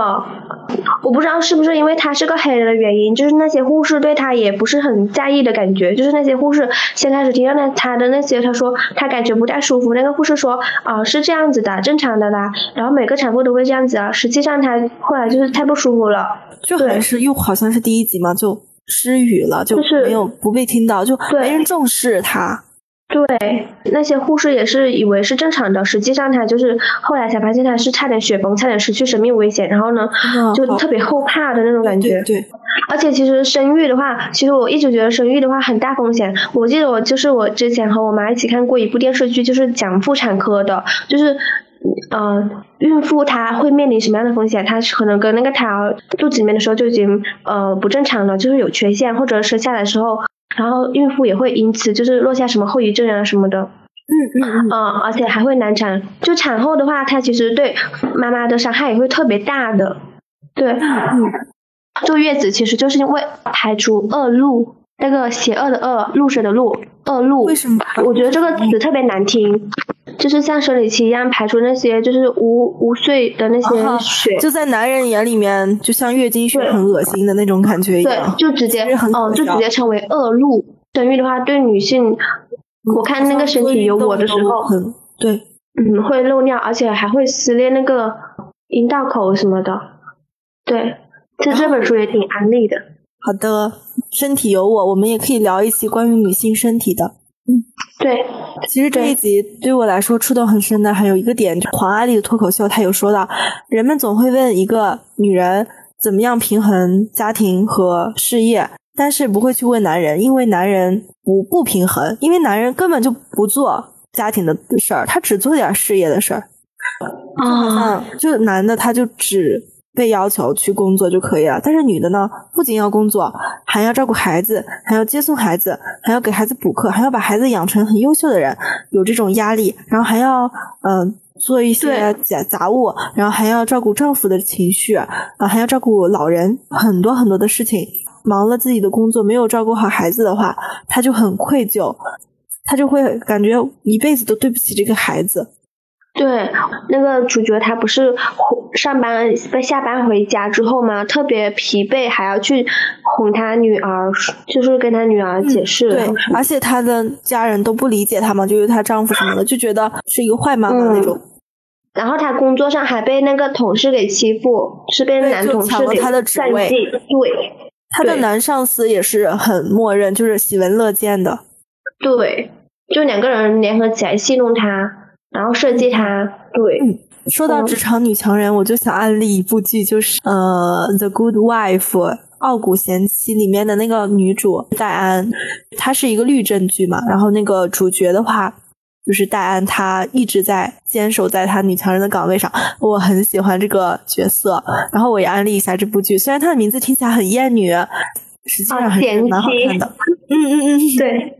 我不知道是不是因为他是个黑人的原因，就是那些护士对他也不是很在意的感觉。就是那些护士先开始听到他的那些，他说他感觉不太舒服。那个护士说啊是这样子的，正常的啦。然后每个产妇都会这样子啊。实际上他后来就是太不舒服了，就还是又好像是第一集嘛，就失语了，就没有不被听到，就没人重视他。对，那些护士也是以为是正常的，实际上他就是后来才发现他是差点血崩，差点失去生命危险，然后呢就特别后怕的那种感觉。对，而且其实生育的话，其实我一直觉得生育的话很大风险。我记得我就是我之前和我妈一起看过一部电视剧，就是讲妇产科的，就是呃孕妇她会面临什么样的风险？她可能跟那个胎儿肚子里面的时候就已经呃不正常了，就是有缺陷，或者生下来的时候。然后孕妇也会因此就是落下什么后遗症啊什么的，嗯嗯嗯，而且还会难产。就产后的话，它其实对妈妈的伤害也会特别大的。对，嗯，坐月子其实就是为排除恶露，那个邪恶的恶，露水的露，恶露。为什么？我觉得这个词特别难听。就是像生理期一样排出那些就是无无碎的那些血，就在男人眼里面，就像月经血很恶心的那种感觉一样。对，就直接哦，就直接称为恶露。生育的话，对女性，我看那个身体有我的时候，对，嗯，会漏尿，而且还会撕裂那个阴道口什么的。对，这这本书也挺安利的。好的，身体有我，我们也可以聊一期关于女性身体的。嗯，对，其实这一集对我来说触动很深的，还有一个点，就黄阿丽的脱口秀，她有说到，人们总会问一个女人怎么样平衡家庭和事业，但是不会去问男人，因为男人不不平衡，因为男人根本就不做家庭的事儿，他只做点事业的事儿，就好像就男的他就只。被要求去工作就可以了，但是女的呢，不仅要工作，还要照顾孩子，还要接送孩子，还要给孩子补课，还要把孩子养成很优秀的人，有这种压力，然后还要嗯做一些杂杂物，然后还要照顾丈夫的情绪，啊还要照顾老人，很多很多的事情，忙了自己的工作，没有照顾好孩子的话，她就很愧疚，她就会感觉一辈子都对不起这个孩子。对，那个主角他不是上班被下班回家之后嘛，特别疲惫，还要去哄他女儿，就是跟他女儿解释。对，而且他的家人都不理解他嘛，就是她丈夫什么的，就觉得是一个坏妈妈那种。然后他工作上还被那个同事给欺负，是被男同事给他的职位。对，他的男上司也是很默认，就是喜闻乐见的。对，就两个人联合起来戏弄他。然后设计她，对。说到职场女强人，我就想安利一部剧，就是呃，《The Good Wife》傲骨贤妻里面的那个女主戴安，她是一个律政剧嘛。然后那个主角的话，就是戴安，她一直在坚守在她女强人的岗位上。我很喜欢这个角色，然后我也安利一下这部剧。虽然它的名字听起来很艳女，实际上还是蛮好看的。嗯嗯嗯，对。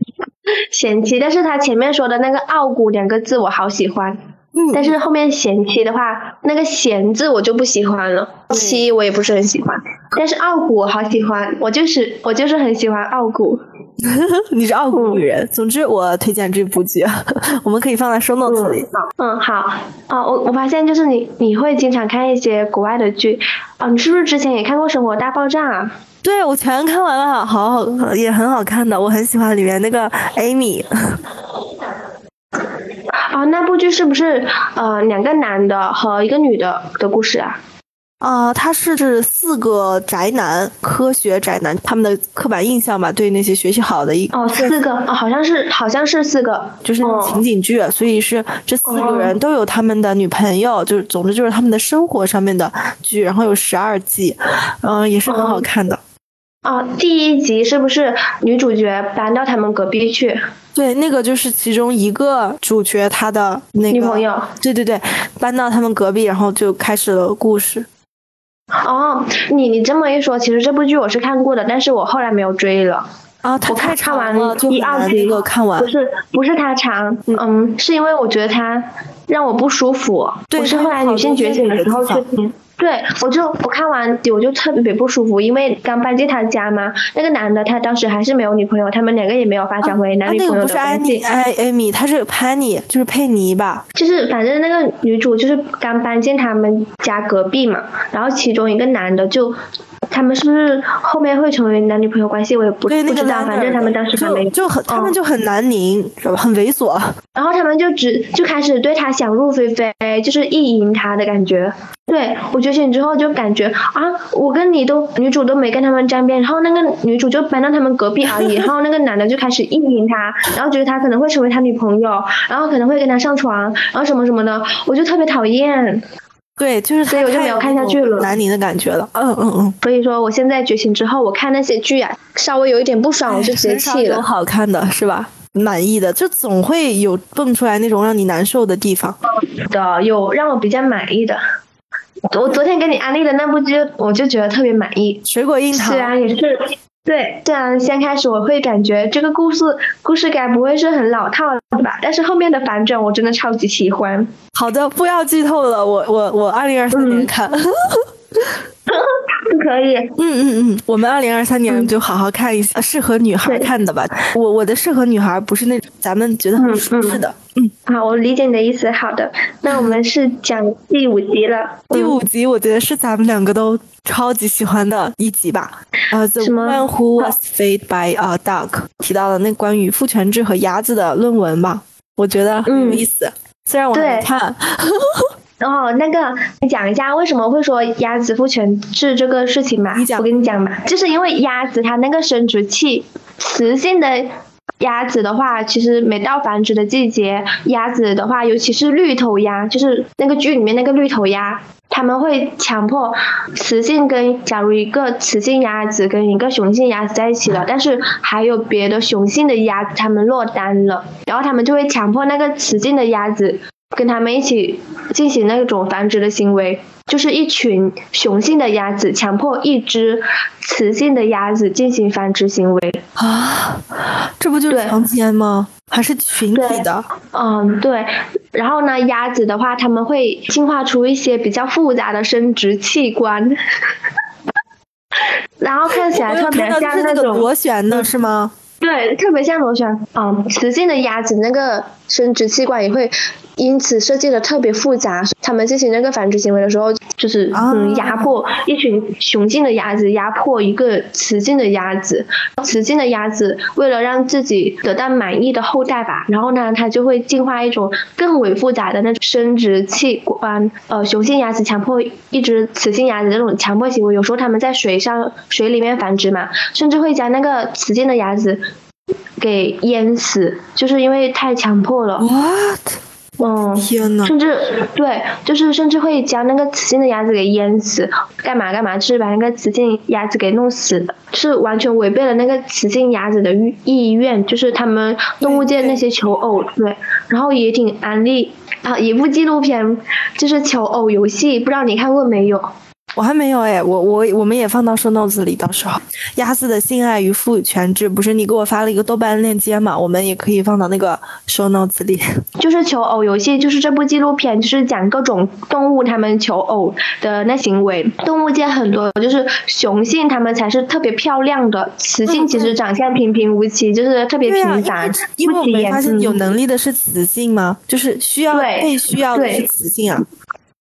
贤妻，但是他前面说的那个傲骨两个字我好喜欢，嗯，但是后面贤妻的话，那个贤字我就不喜欢了，妻我也不是很喜欢，但是傲骨我好喜欢，我就是我就是很喜欢傲骨，你是傲骨女人。总之我推荐这部剧，我们可以放在收 notes 里。嗯，好，哦，我我发现就是你你会经常看一些国外的剧，哦，你是不是之前也看过《生活大爆炸》啊？对，我全看完了，好好，也很好看的，我很喜欢里面那个 Amy。啊，那部剧是不是呃两个男的和一个女的的故事啊？啊，他是指四个宅男，科学宅男，他们的刻板印象吧，对那些学习好的一哦，四个哦，好像是好像是四个，就是情景剧，所以是这四个人都有他们的女朋友，就是总之就是他们的生活上面的剧，然后有十二季，嗯，也是很好看的。哦，第一集是不是女主角搬到他们隔壁去？对，那个就是其中一个主角他的那个女朋友。对对对，搬到他们隔壁，然后就开始了故事。哦，你你这么一说，其实这部剧我是看过的，但是我后来没有追了。啊，我看看完了，一二集看完。不是不是他长，嗯，是因为我觉得他让我不舒服。对，我是后来女性觉醒的时候去听。对，我就我看完我就特别不舒服，因为刚搬进他家嘛，那个男的他当时还是没有女朋友，他们两个也没有发展为男女朋友的关系。艾艾米，他是潘妮，就是佩妮吧？就是反正那个女主就是刚搬进他们家隔壁嘛，然后其中一个男的就。他们是不是后面会成为男女朋友关系？我也不不知道，反正他们当时还没就很，他们就很难拧，知道吧？很猥琐。然后他们就只就开始对他想入非非，就是意淫他的感觉。对我觉醒之后就感觉啊，我跟你都女主都没跟他们沾边，然后那个女主就搬到他们隔壁而已，然后那个男的就开始意淫他，然后觉得他可能会成为他女朋友，然后可能会跟他上床，然后什么什么的，我就特别讨厌。对，就是所以我就没有看下去了，南宁的感觉了。嗯嗯嗯。所以说，我现在觉醒之后，我看那些剧啊，稍微有一点不爽，我就直接弃了。好看的是吧？满意的，就总会有蹦出来那种让你难受的地方。的有让我比较满意的，我昨天给你安利的那部剧，我就觉得特别满意。水果樱桃。虽然，也是。对，虽然先开始我会感觉这个故事故事该不会是很老套了吧，但是后面的反转我真的超级喜欢。好的，不要剧透了，我我我二零二四年看。可以，嗯嗯嗯，我们二零二三年就好好看一下适合女孩看的吧。我我的适合女孩不是那种咱们觉得很舒适的。嗯，好，我理解你的意思。好的，那我们是讲第五集了。第五集我觉得是咱们两个都超级喜欢的一集吧。呃，The Man Who Was Fed by a Duck 提到了那关于父权制和鸭子的论文吧，我觉得很有意思。虽然我没看。哦，那个，你讲一下为什么会说鸭子父权制这个事情吧？我跟你讲嘛，就是因为鸭子它那个生殖器，雌性的鸭子的话，其实每到繁殖的季节，鸭子的话，尤其是绿头鸭，就是那个剧里面那个绿头鸭，他们会强迫雌性跟，假如一个雌性鸭子跟一个雄性鸭子在一起了，但是还有别的雄性的鸭子他们落单了，然后他们就会强迫那个雌性的鸭子。跟他们一起进行那种繁殖的行为，就是一群雄性的鸭子强迫一只雌性的鸭子进行繁殖行为啊，这不就是强奸吗？还是群体的？嗯，对。然后呢，鸭子的话，他们会进化出一些比较复杂的生殖器官，然后看起来特别像那种螺旋的是吗？对，特别像螺旋，嗯，雌性的鸭子那个生殖器官也会因此设计的特别复杂。他们进行那个繁殖行为的时候，就是嗯压迫一群雄性的鸭子，压迫一个雌性的鸭子。雌性的鸭子为了让自己得到满意的后代吧，然后呢，它就会进化一种更为复杂的那种生殖器官。呃，雄性鸭子强迫一只雌性鸭子这种强迫行为，有时候他们在水上水里面繁殖嘛，甚至会将那个雌性的鸭子。给淹死，就是因为太强迫了。What？嗯，天呐，甚至对，就是甚至会将那个雌性的鸭子给淹死，干嘛干嘛，就是把那个雌性鸭子给弄死的，是完全违背了那个雌性鸭子的意意愿，就是他们动物界那些求偶，对，然后也挺安利啊，一部纪录片就是求偶游戏，不知道你看过没有？我还没有哎，我我我们也放到收 notes 里，到时候鸭子的性爱与父权制，不是你给我发了一个豆瓣链接嘛？我们也可以放到那个收 notes 里。就是求偶游戏，就是这部纪录片，就是讲各种动物它们求偶的那行为。动物界很多就是雄性，它们才是特别漂亮的，雌性其实长相平平无奇，就是特别平凡。因为我没发现有能力的是雌性吗？就是需要被需要的是雌性啊。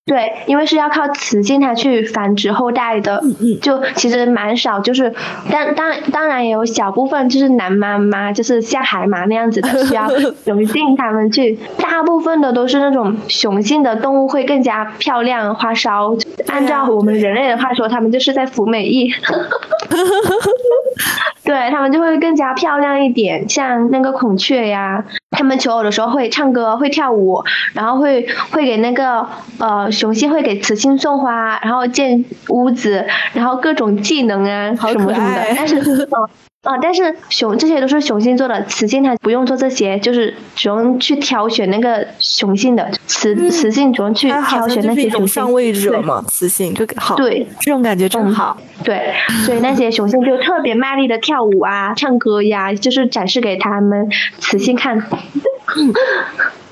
对，因为是要靠雌性它去繁殖后代的，就其实蛮少，就是当当当然也有小部分就是男妈妈，就是像海马那样子的需要 雄性他们去，大部分的都是那种雄性的动物会更加漂亮花哨，按照我们人类的话说，他们就是在服美役。对他们就会更加漂亮一点，像那个孔雀呀，他们求偶的时候会唱歌、会跳舞，然后会会给那个呃雄性会给雌性送花，然后建屋子，然后各种技能啊什么什么的，但是。啊，但是雄这些都是雄性做的，雌性它不用做这些，就是主用去挑选那个雄性的，雌雌性主用去挑选那些雄性。上位者嘛，雌性就好。对，这种感觉正好。对，所以那些雄性就特别卖力的跳舞啊、唱歌呀，就是展示给他们雌性看。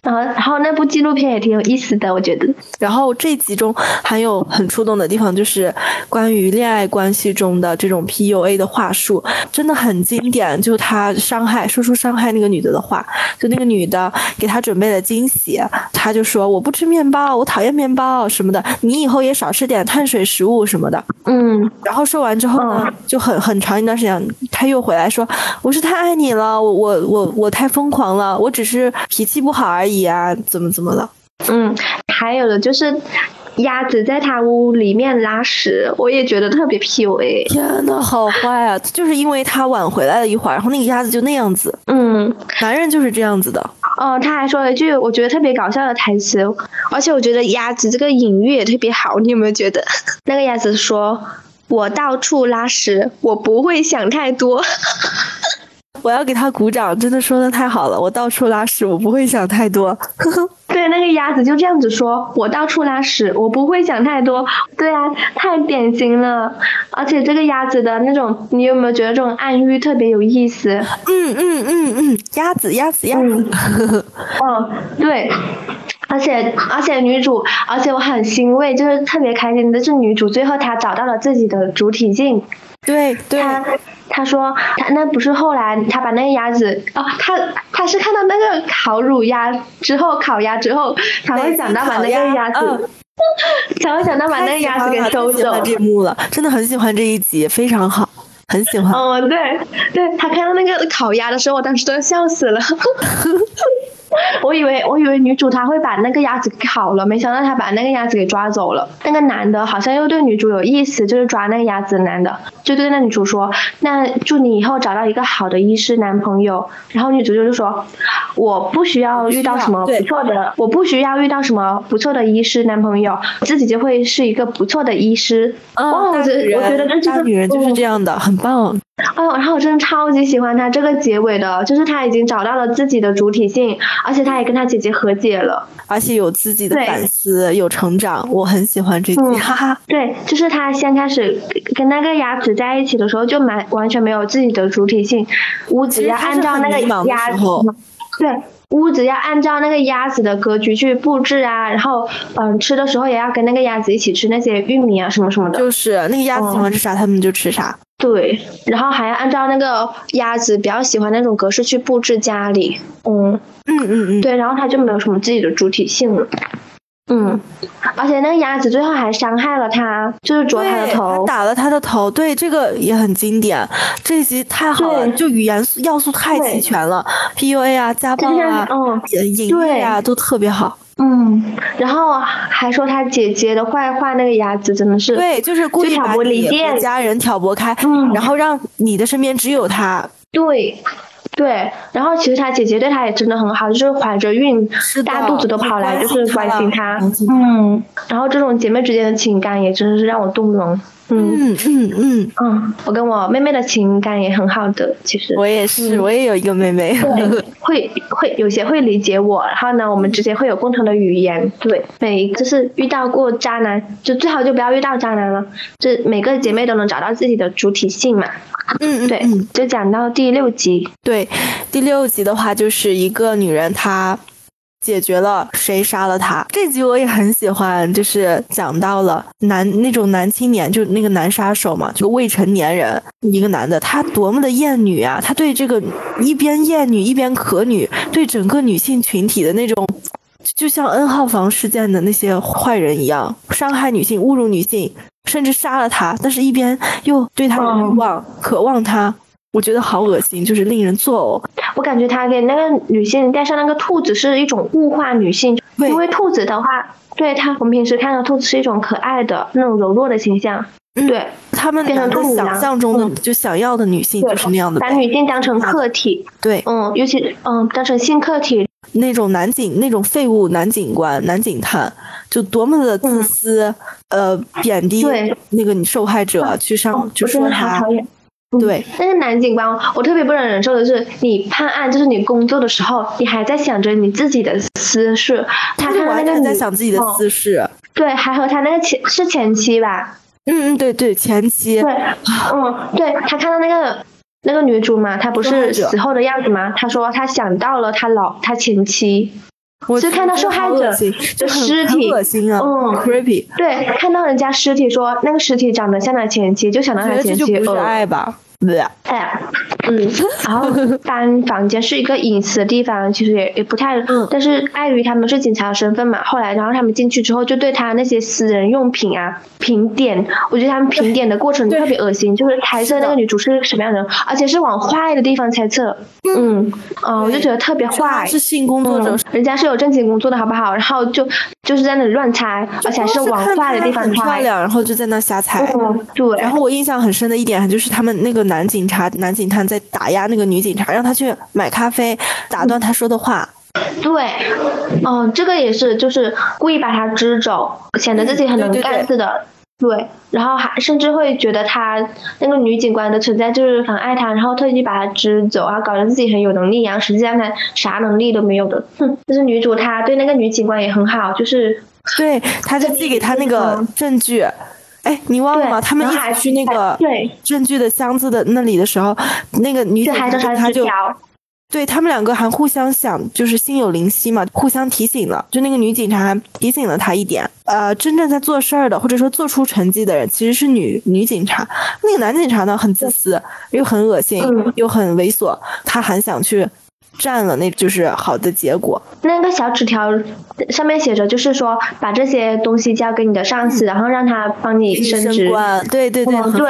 然后，然后那部纪录片也挺有意思的，我觉得。然后这集中还有很触动的地方，就是关于恋爱关系中的这种 PUA 的话术，真的很经典。就他伤害，说出伤害那个女的的话，就那个女的给他准备了惊喜，他就说我不吃面包，我讨厌面包什么的，你以后也少吃点碳水食物什么的。嗯。然后说完之后呢，就很很长一段时间，他又回来说，我是太爱你了，我我我我太疯狂了，我只是脾气不好而已。呀，怎么怎么了？嗯，还有的就是鸭子在他屋里面拉屎，我也觉得特别 PUA。天呐，好坏啊！就是因为他晚回来了一会儿，然后那个鸭子就那样子。嗯，男人就是这样子的。哦，他还说了一句我觉得特别搞笑的台词，而且我觉得鸭子这个隐喻也特别好，你有没有觉得？那个鸭子说：“我到处拉屎，我不会想太多。” 我要给他鼓掌，真的说的太好了！我到处拉屎，我不会想太多。对，那个鸭子就这样子说：“我到处拉屎，我不会想太多。”对啊，太典型了。而且这个鸭子的那种，你有没有觉得这种暗喻特别有意思？嗯嗯嗯嗯，鸭子鸭子鸭子。嗯，对。而且而且女主，而且我很欣慰，就是特别开心的是女主最后她找到了自己的主体性。对对。他说他那不是后来他把那个鸭子哦，他他是看到那个烤乳鸭之后烤鸭之后才会想到把那个鸭子，才会想到把那个鸭子给收走。这幕了，真的很喜欢这一集，非常好，很喜欢。哦，对对，他看到那个烤鸭的时候，我当时都要笑死了。我以为我以为女主她会把那个鸭子烤了，没想到她把那个鸭子给抓走了。那个男的好像又对女主有意思，就是抓那个鸭子的男的，就对那女主说：“那祝你以后找到一个好的医师男朋友。”然后女主就是说：“我不需要遇到什么不错的，我不需要遇到什么不错的医师男朋友，自己就会是一个不错的医师。”哦，我觉得我觉得这个女人就是这样的，很棒。哦，然后我真的超级喜欢他这个结尾的，就是他已经找到了自己的主体性，而且他也跟他姐姐和解了，而且有自己的反思，有成长，我很喜欢这集，哈哈。对，就是他先开始跟那个鸭子在一起的时候，就蛮完全没有自己的主体性，屋子要按照那个鸭子，对，屋子要按照那个鸭子的格局去布置啊，然后嗯，吃的时候也要跟那个鸭子一起吃那些玉米啊什么什么的，就是那个鸭子喜欢吃啥，他们就吃啥。对，然后还要按照那个鸭子比较喜欢那种格式去布置家里。嗯嗯嗯嗯，对，然后它就没有什么自己的主体性了。嗯，而且那个鸭子最后还伤害了他，就是啄他的头。打了他的头，对，这个也很经典。这一集太好了，就语言要素太齐全了，PUA 啊、家暴啊、嗯隐隐喻啊，都特别好。嗯，然后还说他姐姐的坏话，那个鸭子真的是对，就是故意挑把你拨离间和家人挑拨开，嗯然后让你的身边只有他。对。对，然后其实他姐姐对他也真的很好，就是怀着孕大肚子都跑来，就是关心他关心他。嗯，然后这种姐妹之间的情感也真的是让我动容。嗯嗯嗯嗯，嗯，我跟我妹妹的情感也很好的，其实我也是，嗯我也有一个妹妹。对，会会有些会理解我，然后呢，我们之间会有共同的语言。对，每就是遇到过渣男，就最好就不要遇到渣男了。就每个姐妹都能找到自己的主体性嘛。嗯嗯对，嗯，就讲到第六集。对，第六集的话就是一个女人她。解决了谁杀了他？这集我也很喜欢，就是讲到了男那种男青年，就那个男杀手嘛，就未成年人，一个男的，他多么的厌女啊！他对这个一边厌女一边可女，对整个女性群体的那种，就像 N 号房事件的那些坏人一样，伤害女性、侮辱女性，甚至杀了她，但是一边又对她有欲望、渴望她，我觉得好恶心，就是令人作呕。我感觉他给那个女性戴上那个兔子是一种物化女性，因为兔子的话，对他我们平时看到兔子是一种可爱的那种柔弱的形象。嗯对，他们变成兔子想象中的、就想要的女性就是那样的把女性当成客体，对，嗯，尤其嗯当成性客体，那种男警那种废物男警官、男警探，就多么的自私，呃，贬低那个受害者，去上哦就我真的好说他。对，那个男警官，我特别不能忍受的是，你判案就是你工作的时候，你还在想着你自己的私事，他看到那个在想自己的哦私事。对，还和他那个前是前妻吧？嗯嗯，对对，前妻对，嗯，对他看到那个那个女主嘛，她不是死后的样子吗？他说他想到了他老他前妻，我就看到受害者就的尸体很恶心啊、嗯 c r e e p y 对，看到人家尸体说那个尸体长得像他前妻，就想到他前妻，就不是呃爱吧？对，哎，嗯，然后 单房间是一个隐私的地方，其实也也不太，嗯但是碍于他们是警察的身份嘛，后来然后他们进去之后，就对他那些私人用品啊评点，我觉得他们评点的过程特别恶心，就是猜测那个女主是什么样的人，而且是往坏的地方猜测，嗯，嗯，我就觉得特别坏。是性工作者嗯，人家是有正经工作的好不好？然后就就是在那里乱猜，而且还是往坏的地方猜。漂亮，然后就在那瞎猜。嗯，对。然后我印象很深的一点就是他们那个男警察、男警探在打压那个女警察，让她去买咖啡，打断她说的话。对，嗯，这个也是，就是故意把她支走，显得自己很能干似的。对，然后还甚至会觉得他那个女警官的存在就是很爱他，然后特意把他支走，然后搞得自己很有能力一样，实际上他啥能力都没有的。哼，就是女主她对那个女警官也很好，就是对，他就寄给他那个嗯证据。哎，你忘了对吗？他们一起去那个对证据的箱子的那里的时候，那个女警察就。对他们两个还互相想，就是心有灵犀嘛，互相提醒了。就那个女警察还提醒了他一点，呃，真正在做事儿的，或者说做出成绩的人，其实是女女警察。那个男警察呢，很自私，又很恶心，嗯又很猥琐，他还想去占了那就是好的结果。那个小纸条上面写着，就是说把这些东西交给你的上司，然后让他帮你升职。官，对对对，嗯对，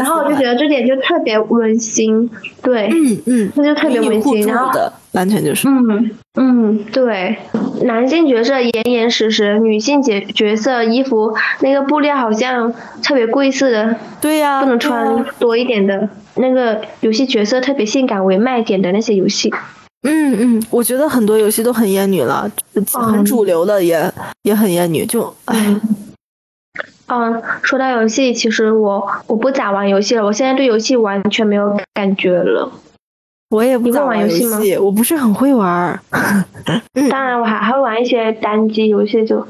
然后我就觉得这点就特别温馨，对，嗯嗯，那就特别温馨。然后，的，完全就是。嗯嗯，对，男性角色严严实实，女性角角色衣服那个布料好像特别贵似的，对呀、不能穿多一点的。那个游戏角色特别性感为卖点的那些游戏，嗯嗯，我觉得很多游戏都很厌女了，很嗯主流的也、也很厌女，就哎，嗯，说到游戏，其实我我不咋玩游戏了，我现在对游戏完全没有感觉了。我也不你会咋玩游戏吗，我不是很会玩 当然，我还还会玩一些单机游戏，就，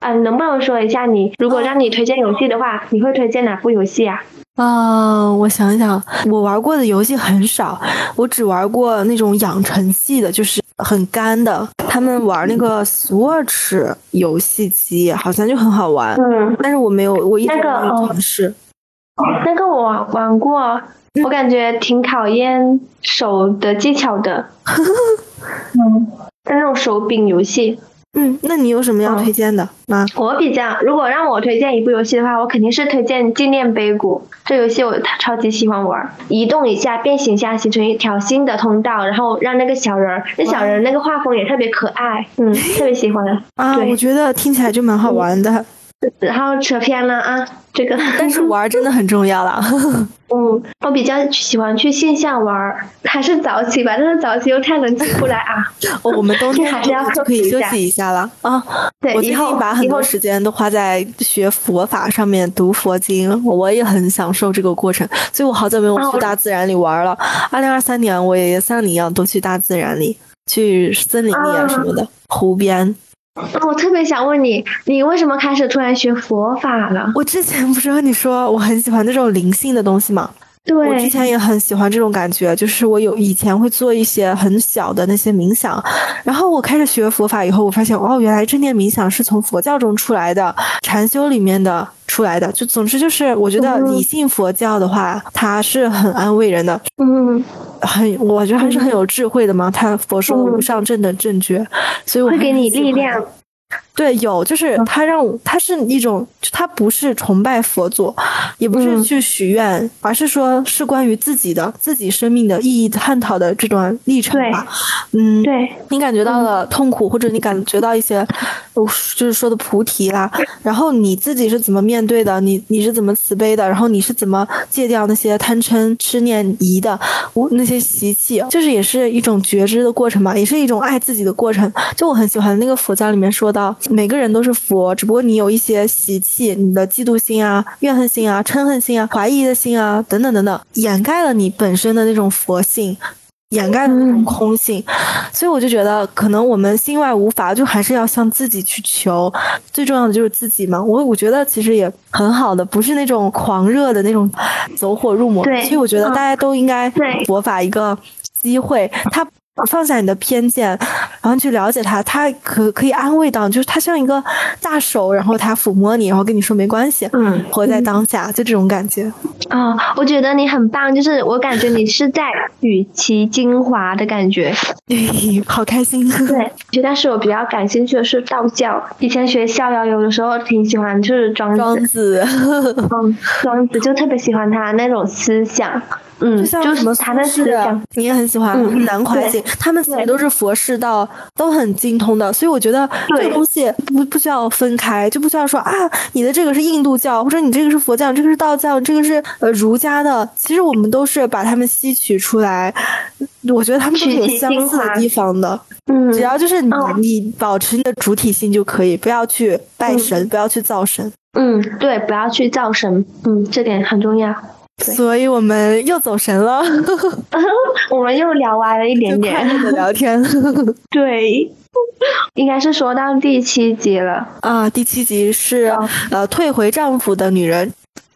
嗯、能不能说一下你，如果让你推荐游戏的话，你会推荐哪部游戏啊？啊、我想想，我玩过的游戏很少，我只玩过那种养成系的，就是很干的。他们玩那个 Switch 游戏机，好像就很好玩，嗯，但是我没有，我一直那个没有哦尝试。那个我玩玩过，我感觉挺考验手的技巧的。嗯，那种手柄游戏。嗯，那你有什么要推荐的吗？我比较，如果让我推荐一部游戏的话，我肯定是推荐《纪念碑谷》这游戏，我超级喜欢玩。移动一下，变形一下，形成一条新的通道，然后让那个小人儿，那小人儿那个画风也特别可爱，嗯，特别喜欢。啊，我觉得听起来就蛮好玩的。然后扯偏了啊，这个，但是玩真的很重要啦。嗯，我比较喜欢去线下玩，还是早起吧，但是早起又太能起不来啊。我们冬天 还是要可以休息一下了啊。对，我最近把很多时间都花在学佛法上面，读佛经，我也很享受这个过程。所以我好久没有去大自然里玩了。二零二三年我也像你一样都去大自然里，去森林里啊什么的，湖边。我特别想问你，你为什么开始突然学佛法了？我之前不是和你说我很喜欢那种灵性的东西吗？对，我之前也很喜欢这种感觉，就是我有以前会做一些很小的那些冥想，然后我开始学佛法以后，我发现哦，原来正念冥想是从佛教中出来的，禅修里面的出来的。就总之就是，我觉得理性佛教的话，它是很安慰人的，嗯，很，我觉得还是很有智慧的嘛。他佛说无上正的正觉，所以我会给你力量。对，有就是他让他是一种，他不是崇拜佛祖，也不是去许愿，而是说是关于自己的自己生命的意义探讨的这段历程吧。嗯，对你感觉到了痛苦，或者你感觉到一些，就是说的菩提啦，然后你自己是怎么面对的？你你是怎么慈悲的？然后你是怎么戒掉那些贪嗔痴念疑的那些习气？就是也是一种觉知的过程吧，也是一种爱自己的过程。就我很喜欢那个佛教里面说到。每个人都是佛，只不过你有一些习气，你的嫉妒心啊、怨恨心啊、嗔恨心啊、怀疑的心啊，等等等等，掩盖了你本身的那种佛性，掩盖了那种空性。所以我就觉得，可能我们心外无法，就还是要向自己去求。最重要的就是自己嘛。我我觉得其实也很好的，不是那种狂热的那种走火入魔。对，所以我觉得大家都应该佛法一个机会。他。放下你的偏见，然后去了解他，他可可以安慰到，就是他像一个大手，然后他抚摸你，然后跟你说没关系，嗯，活在当下，就这种感觉。啊，我觉得你很棒，就是我感觉你是在取其精华的感觉，好开心。对，就但是我比较感兴趣的是道教，以前学逍遥游的时候挺喜欢，就是庄子，庄子，嗯，庄子就特别喜欢他那种思想。嗯，就什么他的思想，你也很喜欢南怀瑾，他们自己都是佛世道，都很精通的，所以我觉得这个东西不不需要分开，就不需要说啊，你的这个是印度教，或者你这个是佛教，这个是道教，这个是呃儒家的，其实我们都是把它们吸取出来，我觉得他们都是有相似的地方的，嗯，只要就是你你保持你的主体性就可以，不要去拜神，不要去造神，嗯，对，不要去造神，嗯，这点很重要。所以我们又走神了，我们又聊歪了一点点。的聊天，对，应该是说到第七集了。啊。第七集是呃，退回丈夫的女人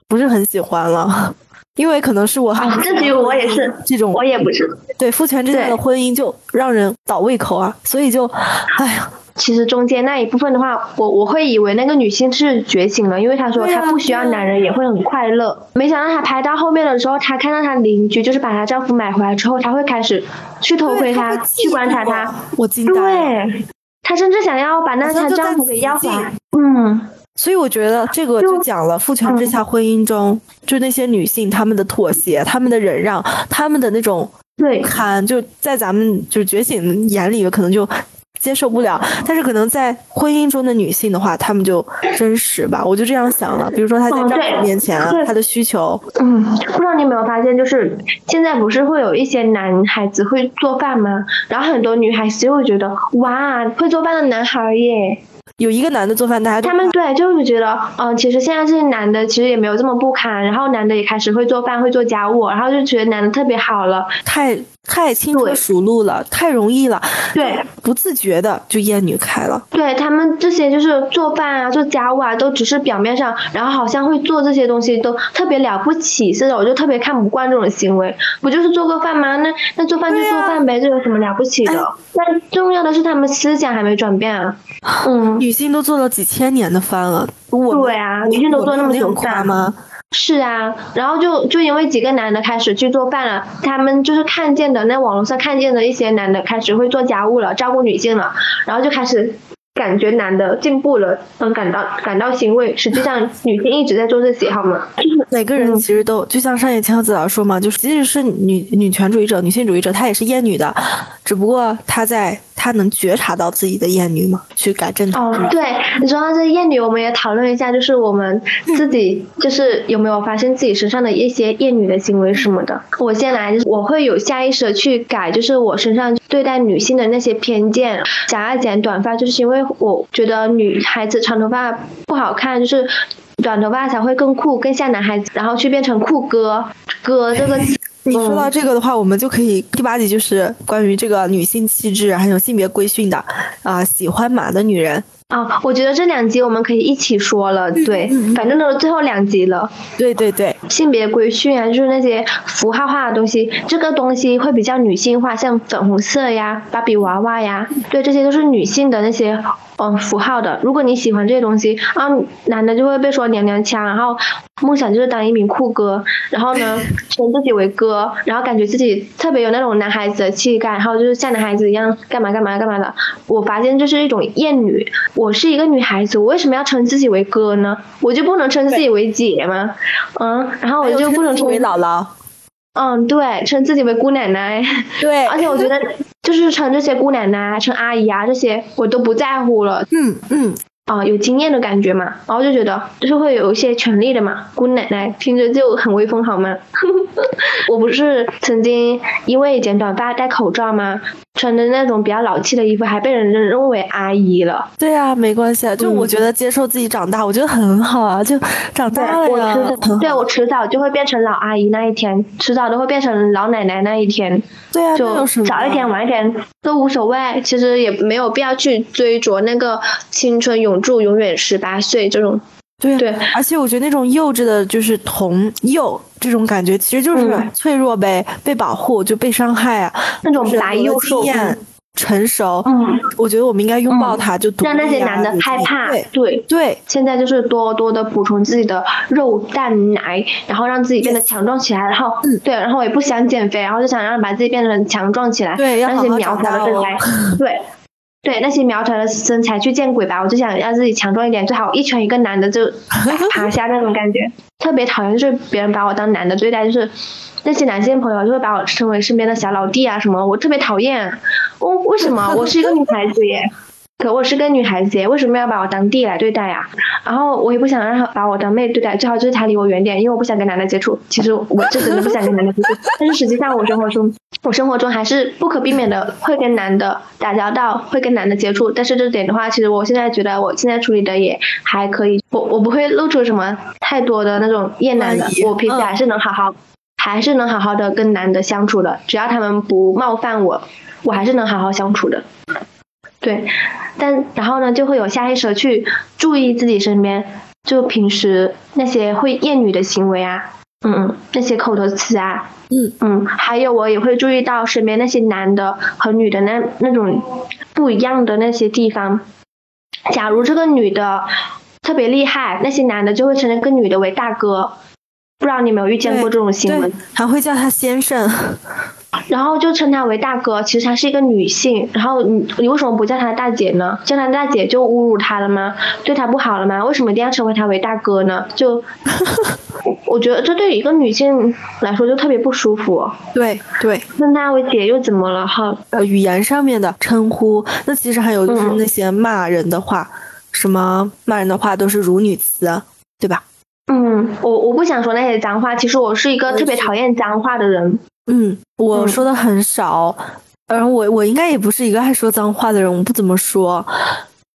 不是很喜欢了，因为可能是我这集我也是。这种，我也不是。对父权之下的婚姻就让人倒胃口啊，所以就哎呀。其实中间那一部分的话，我我会以为那个女性是觉醒了，因为她说她不需要男人也会很快乐。没想到她拍到后面的时候，她看到她邻居就是把她丈夫买回来之后，她会开始去偷窥他，去观察他。我惊呆对，她甚至想要把那她丈夫给要回来。嗯，所以我觉得这个就讲了父权之下婚姻中，就那些女性她们的妥协、她们的忍让、她们的那种对看，就在咱们就是觉醒眼里可能就。接受不了，但是可能在婚姻中的女性的话，她们就真实吧，我就这样想了。比如说她在丈夫面前，她的需求，嗯，不知道你有没有发现，就是现在不是会有一些男孩子会做饭吗？然后很多女孩子就会觉得，哇，会做饭的男孩耶。有一个男的做饭，大家他们对就是觉得，嗯，其实现在这些男的其实也没有这么不堪，然后男的也开始会做饭，会做家务，然后就觉得男的特别好了，太太轻车熟路了，太容易了，对，不自觉的就厌女开了。对他们这些就是做饭啊、做家务啊，都只是表面上，然后好像会做这些东西都特别了不起似的，我就特别看不惯这种行为。不就是做个饭吗？那那做饭就做饭呗，这有什么了不起的？但重要的是他们思想还没转变啊，嗯。女性都做了几千年的饭了，我对啊，女性都做那么久饭吗？是啊，然后就就因为几个男的开始去做饭了，他们就是看见的那网络上看见的一些男的开始会做家务了，照顾女性了，然后就开始。感觉男的进步了，嗯，感到感到欣慰。实际上，女性一直在做这些，好吗？每个人其实都就像上野千鹤子老师说嘛，就是即使是女女权主义者、女性主义者，她也是厌女的，只不过她在她能觉察到自己的厌女嘛，去改正。哦，对，你说到这厌女，我们也讨论一下，就是我们自己就是有没有发现自己身上的一些厌女的行为什么的。我先来，就是我会有下意识的去改，就是我身上对待女性的那些偏见。想要剪短发，就是因为。我觉得女孩子长头发不好看，就是短头发才会更酷，更像男孩子，然后去变成酷哥哥这个。你说到这个的话，我们就可以第八集就是关于这个女性气质还有性别规训的啊，喜欢马的女人。啊，我觉得这两集我们可以一起说了，对，反正都是最后两集了。对对对，性别规训啊，就是那些符号化的东西，这个东西会比较女性化，像粉红色呀、芭比娃娃呀，对，这些都是女性的那些嗯符号的。如果你喜欢这些东西，啊，男的就会被说娘娘腔，然后梦想就是当一名酷哥，然后呢称自己为哥，然后感觉自己特别有那种男孩子的气概，然后就是像男孩子一样干嘛干嘛干嘛的。我发现这是一种厌女。我是一个女孩子，我为什么要称自己为哥呢？我就不能称自己为姐吗？嗯，然后我就不能称为姥姥。嗯，对，称自己为姑奶奶。对，而且我觉得就是称这些姑奶奶、称阿姨啊这些，我都不在乎了。嗯嗯。啊，有经验的感觉嘛，然后就觉得就是会有一些权利的嘛，姑奶奶听着就很威风，好吗？我不是曾经因为剪短发戴口罩吗？穿的那种比较老气的衣服，还被人认认为阿姨了。对啊，没关系啊，就我觉得接受自己长大，我觉得很好啊，就长大了呀。对，我迟早就会变成老阿姨那一天，迟早都会变成老奶奶那一天。对啊，就早一天晚一天都无所谓，其实也没有必要去追逐那个青春永驻、永远十八岁这种。对对，而且我觉得那种幼稚的，就是童幼这种感觉，其实就是脆弱呗，被保护就被伤害啊，那种白幼瘦。成熟，嗯，我觉得我们应该拥抱他，就让那些男的害怕。对。对，现在就是多多的补充自己的肉蛋奶，然后让自己变得强壮起来。然后，对，然后我也不想减肥，然后就想让把自己变得强壮起来。对，让那些苗条的身材，对对，那些苗条的身材去见鬼吧！我就想让自己强壮一点，最好一拳一个男的就 趴下那种感觉。特别讨厌就是别人把我当男的对待，就是。那些男性朋友就会把我称为身边的小老弟啊什么，我特别讨厌。我为什么？我是一个女孩子耶，可我是个女孩子耶，为什么要把我当弟来对待呀？然后我也不想让他把我当妹对待，最好就是他离我远点，因为我不想跟男的接触。其实我是真的不想跟男的接触，但是实际上我生活中，我生活中还是不可避免的会跟男的打交道，会跟男的接触。但是这点的话，其实我现在觉得我现在处理的也还可以，我我不会露出什么太多的那种厌男的，我平时还是能好好。还是能好好的跟男的相处的，只要他们不冒犯我，我还是能好好相处的。对，但然后呢，就会有下意识去注意自己身边，就平时那些会厌女的行为啊，嗯嗯，那些口头词啊，嗯嗯，还有我也会注意到身边那些男的和女的那那种不一样的那些地方。假如这个女的特别厉害，那些男的就会称那个女的为大哥。不知道你有没有遇见过这种新闻？还会叫他先生，然后就称他为大哥。其实她是一个女性，然后你你为什么不叫她大姐呢？叫她大姐就侮辱她了吗？对她不好了吗？为什么一定要称为她为大哥呢？就 我觉得这对一个女性来说就特别不舒服。对对，称她为姐又怎么了？哈，呃，语言上面的称呼，那其实还有就是那些骂人的话，什么骂人的话都是辱女词，对吧？嗯，我我不想说那些脏话。其实我是一个特别讨厌脏话的人。嗯，我说的很少，然后我我应该也不是一个爱说脏话的人，我不怎么说。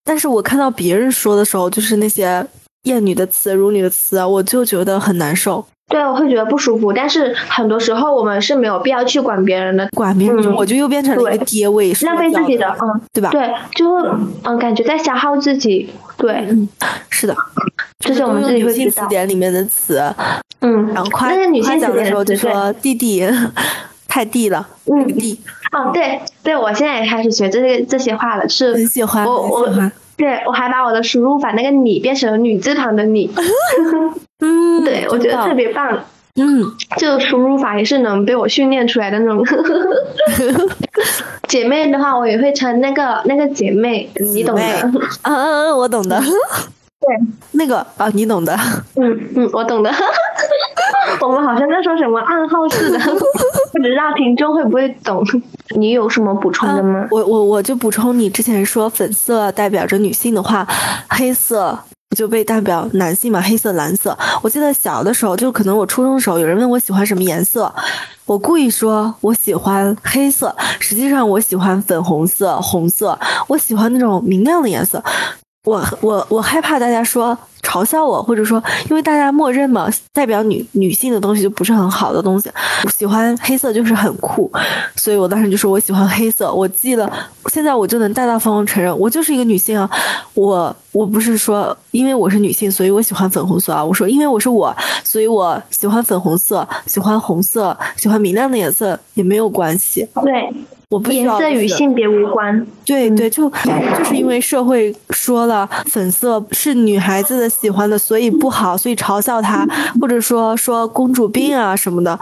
但是我看到别人说的时候，就是那些厌女的词、辱女的词，我就觉得很难受。对，我会觉得不舒服。但是很多时候我们是没有必要去管别人的，管别人，我就又变成了一个爹味，浪费自己的，嗯，对吧？对，就会嗯，感觉在消耗自己。对，嗯，是的。这是我们自己会知道。词典里面的词，嗯，然后夸夸奖的时候就说弟弟，太弟了，嗯，弟。哦，对，对我现在也开始学这些这些话了，是很喜欢，我我，对我还把我的输入法那个你变成了女字旁的你。嗯，对，我觉得特别棒。嗯，这个输入法也是能被我训练出来的那种。姐妹的话，我也会称那个那个姐妹，你懂的。嗯嗯嗯，我懂的。对，那个啊，你懂的。嗯嗯，我懂的。我们好像在说什么暗号似的，不知道听众会不会懂。你有什么补充的吗？我我我就补充你之前说粉色代表着女性的话，黑色。就被代表男性嘛，黑色、蓝色。我记得小的时候，就可能我初中的时候，有人问我喜欢什么颜色，我故意说我喜欢黑色，实际上我喜欢粉红色、红色，我喜欢那种明亮的颜色。我我我害怕大家说。嘲笑我，或者说，因为大家默认嘛，代表女女性的东西就不是很好的东西。我喜欢黑色就是很酷，所以我当时就说我喜欢黑色。我记了，现在我就能大大方方承认，我就是一个女性啊。我我不是说因为我是女性，所以我喜欢粉红色啊。我说因为我是我，所以我喜欢粉红色，喜欢红色，喜欢明亮的颜色也没有关系。对。我不颜色与性别无关。对对，就就是因为社会说了粉色是女孩子的喜欢的，所以不好，所以嘲笑她，或者说说公主病啊什么的，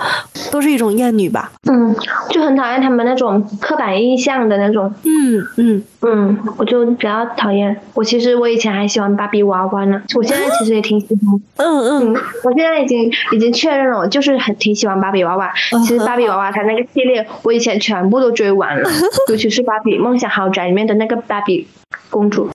都是一种厌女吧。嗯，就很讨厌他们那种刻板印象的那种。嗯嗯嗯，我就比较讨厌。我其实我以前还喜欢芭比娃娃呢，我现在其实也挺喜欢。嗯嗯，我现在已经已经确认了，我就是很挺喜欢芭比娃娃。其实芭比娃娃它那个系列，我以前全部都追完。完了，尤其是芭比梦想豪宅里面的那个芭比公主，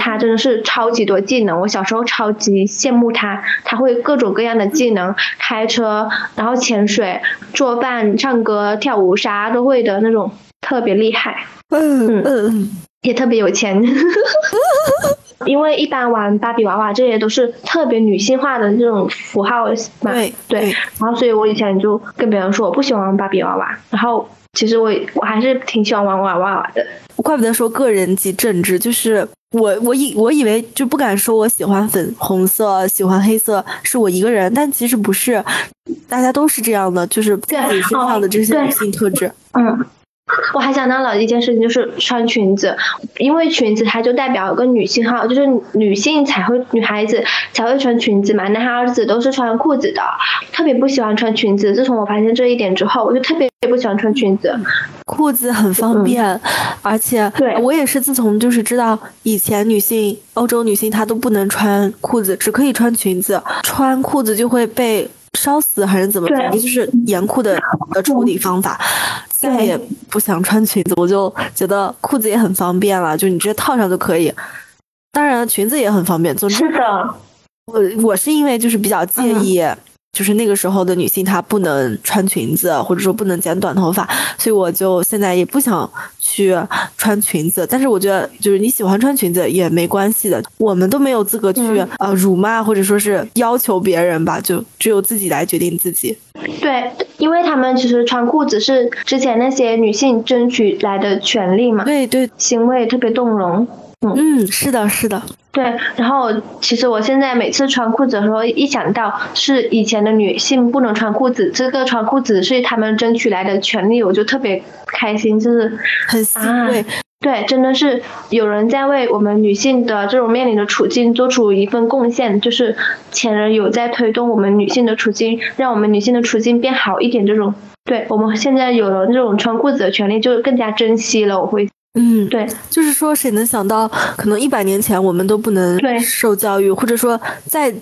她真的是超级多技能。我小时候超级羡慕她，她会各种各样的技能，开车，然后潜水、做饭、唱歌、跳舞，啥都会的那种，特别厉害。嗯嗯，也特别有钱。因为一般玩芭比娃娃这些都是特别女性化的这种符号嘛，对对。然后所以我以前就跟别人说我不喜欢玩芭比娃娃，然后。其实我我还是挺喜欢玩娃娃的，怪不得说个人及政治，就是我我以我以为就不敢说我喜欢粉红色，喜欢黑色是我一个人，但其实不是，大家都是这样的，就是自己身上的这些女性特质，嗯。我还想到了一件事情，就是穿裙子，因为裙子它就代表一个女性号，就是女性才会，女孩子才会穿裙子嘛，男孩子都是穿裤子的，特别不喜欢穿裙子。自从我发现这一点之后，我就特别不喜欢穿裙子。裤子很方便，而且我也是自从就是知道以前女性，欧洲女性她都不能穿裤子，只可以穿裙子，穿裤子就会被。烧死还是怎么？反正就是严酷的的处理方法。再也不想穿裙子，我就觉得裤子也很方便了，就你直接套上就可以。当然，裙子也很方便。总之，是的。我我是因为就是比较介意。就是那个时候的女性，她不能穿裙子，或者说不能剪短头发，所以我就现在也不想去穿裙子。但是我觉得，就是你喜欢穿裙子也没关系的，我们都没有资格去呃辱骂或者说是要求别人吧，就只有自己来决定自己。对，因为他们其实穿裤子是之前那些女性争取来的权利嘛。对对，行为，特别动容。嗯，是的，是的。对，然后其实我现在每次穿裤子的时候，一想到是以前的女性不能穿裤子，这个穿裤子是他们争取来的权利，我就特别开心，就是很欣慰。对，真的是有人在为我们女性的这种面临的处境做出一份贡献，就是前人有在推动我们女性的处境，让我们女性的处境变好一点。这种，对我们现在有了这种穿裤子的权利，就更加珍惜了。我会。嗯，对，就是说，谁能想到，可能一百年前我们都不能受教育，或者说在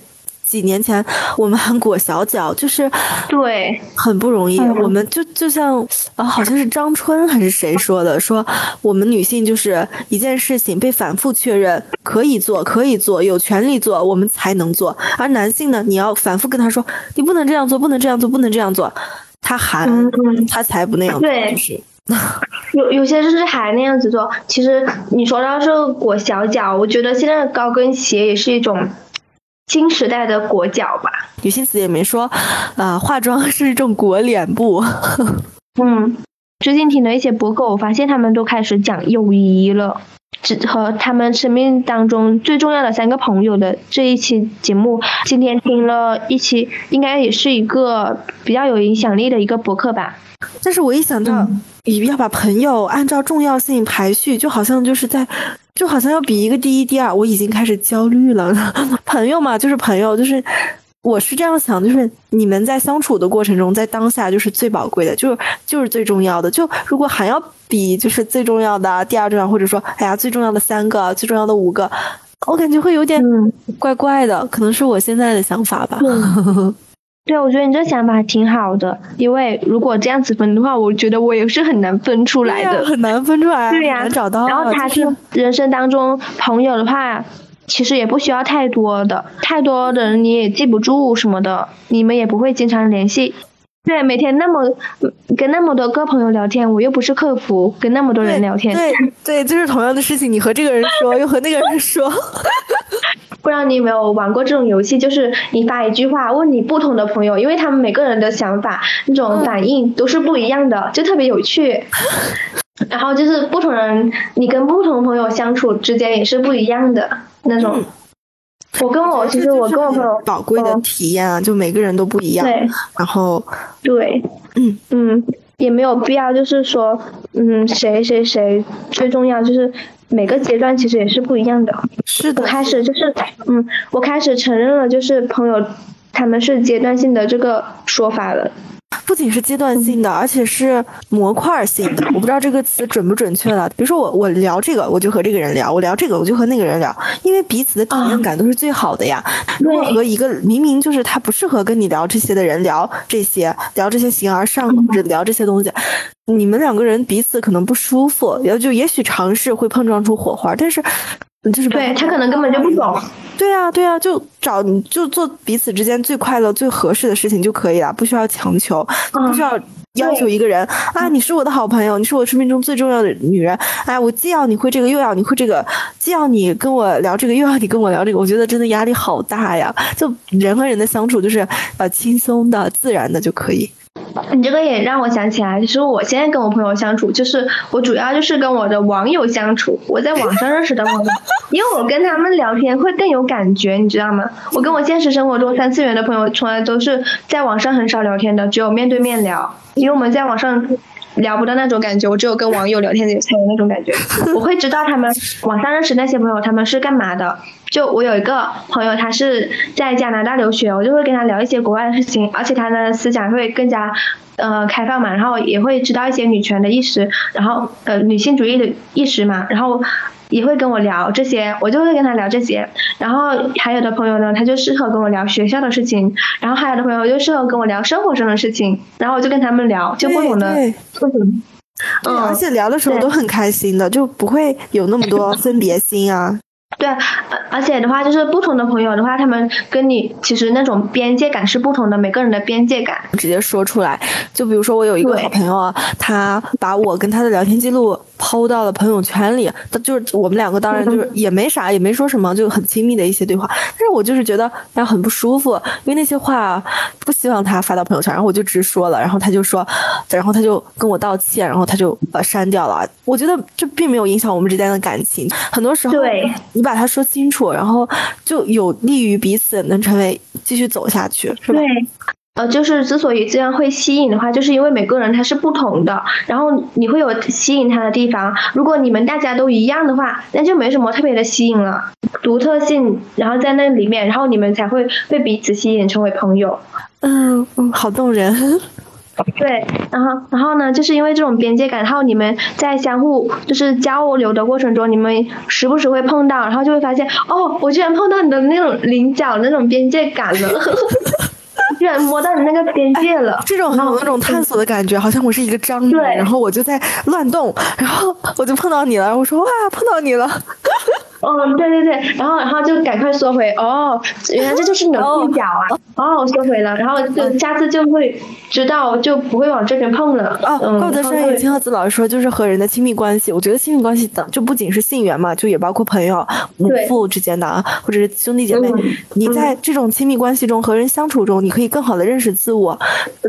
几年前我们还裹小脚，就是对，很不容易。我们就就像啊，好像是张春还是谁说的，说我们女性就是一件事情被反复确认可以做，可以做，有权利做，我们才能做。而男性呢，你要反复跟他说，你不能这样做，不能这样做，不能这样做，他还他才不那样做，就是。有有些就是还那样子做，其实你说到这个裹小脚，我觉得现在的高跟鞋也是一种新时代的裹脚吧。女性词也没说，啊，化妆是一种裹脸部。嗯，最近听了一些博客，我发现他们都开始讲友谊了，只和他们生命当中最重要的三个朋友的这一期节目，今天听了一期，应该也是一个比较有影响力的一个博客吧。但是我一想到。要把朋友按照重要性排序，就好像就是在，就好像要比一个第一、第二，我已经开始焦虑了。朋友嘛，就是朋友，就是我是这样想，就是你们在相处的过程中，在当下就是最宝贵的，就是就是最重要的。就如果还要比，就是最重要的、第二重要，或者说，哎呀，最重要的三个、最重要的五个，我感觉会有点怪怪的，可能是我现在的想法吧。对，我觉得你这想法挺好的，因为如果这样子分的话，我觉得我也是很难分出来的，很难分出来，对呀，难找到。然后他是人生当中朋友的话。其实也不需要太多的，太多的人你也记不住什么的，你们也不会经常联系。对，每天那么跟那么多个朋友聊天，我又不是客服，跟那么多人聊天。对对，就是同样的事情，你和这个人说，又和那个人说。不知道你有没有玩过这种游戏？就是你发一句话，问你不同的朋友，因为他们每个人的想法那种反应都是不一样的，就特别有趣。然后就是不同人，你跟不同朋友相处之间也是不一样的。那种，我跟我其实我跟我朋友宝贵的体验啊，就每个人都不一样。对，然后对，嗯嗯，也没有必要，就是说，嗯，谁谁谁最重要，就是每个阶段其实也是不一样的。是的。我开始就是，嗯，我开始承认了，就是朋友他们是阶段性的这个说法了。不仅是阶段性的，而且是模块性的。我不知道这个词准不准确了。比如说我我聊这个，我就和这个人聊；我聊这个，我就和那个人聊。因为彼此的体验感都是最好的呀。如果和一个明明就是他不适合跟你聊这些的人聊这些，聊这些形而上或者聊这些东西，你们两个人彼此可能不舒服，也就也许尝试会碰撞出火花，但是。就是对他可能根本就不懂，对啊对啊，就找就做彼此之间最快乐最合适的事情就可以了，不需要强求，不需要要求一个人啊，你是我的好朋友，你是我生命中最重要的女人，哎，我既要你会这个，又要你会这个，既要你跟我聊这个，又要你跟我聊这个，我觉得真的压力好大呀。就人和人的相处，就是呃轻松的、自然的就可以。你这个也让我想起来，就是我现在跟我朋友相处，就是我主要就是跟我的网友相处，我在网上认识的网友，因为我跟他们聊天会更有感觉，你知道吗？我跟我现实生活中三次元的朋友，从来都是在网上很少聊天的，只有面对面聊，因为我们在网上。聊不到那种感觉，我只有跟网友聊天才有那种感觉。我会知道他们网上认识那些朋友，他们是干嘛的。就我有一个朋友，他是在加拿大留学，我就会跟他聊一些国外的事情，而且他的思想会更加呃开放嘛，然后也会知道一些女权的意识，然后呃女性主义的意识嘛，然后。也会跟我聊这些，我就会跟他聊这些。然后还有的朋友呢，他就适合跟我聊学校的事情；然后还有的朋友就适合跟我聊生活上的事情。然后我就跟他们聊，就不同的不同。嗯，而且聊的时候都很开心的，就不会有那么多分别心啊。对，而而且的话，就是不同的朋友的话，他们跟你其实那种边界感是不同的，每个人的边界感直接说出来。就比如说，我有一个好朋友啊，他把我跟他的聊天记录抛到了朋友圈里，他就是我们两个当然就是也没啥，也没说什么，就很亲密的一些对话。但是我就是觉得哎很不舒服，因为那些话不希望他发到朋友圈，然后我就直说了，然后他就说，然后他就跟我道歉，然后他就把删掉了。我觉得这并没有影响我们之间的感情，很多时候。你把它说清楚，然后就有利于彼此能成为继续走下去，是吧？对，呃，就是之所以这样会吸引的话，就是因为每个人他是不同的，然后你会有吸引他的地方。如果你们大家都一样的话，那就没什么特别的吸引了，独特性，然后在那里面，然后你们才会被彼此吸引成为朋友。嗯嗯，好动人。对，然后，然后呢，就是因为这种边界感，然后你们在相互就是交流的过程中，你们时不时会碰到，然后就会发现，哦，我居然碰到你的那种棱角那种边界感了。居然摸到你那个边界了，这种很有那种探索的感觉，好像我是一个章鱼，然后我就在乱动，然后我就碰到你了，我说哇，碰到你了。嗯，对对对，然后然后就赶快缩回，哦，原来这就是你的触角啊，哦，我缩回了，然后就下次就会知道，就不会往这边碰了。哦，怪不得上一青鹤子老师说，就是和人的亲密关系，我觉得亲密关系的就不仅是性缘嘛，就也包括朋友、母父之间的啊，或者是兄弟姐妹。你在这种亲密关系中和人相处中，你可以更好的认识自我。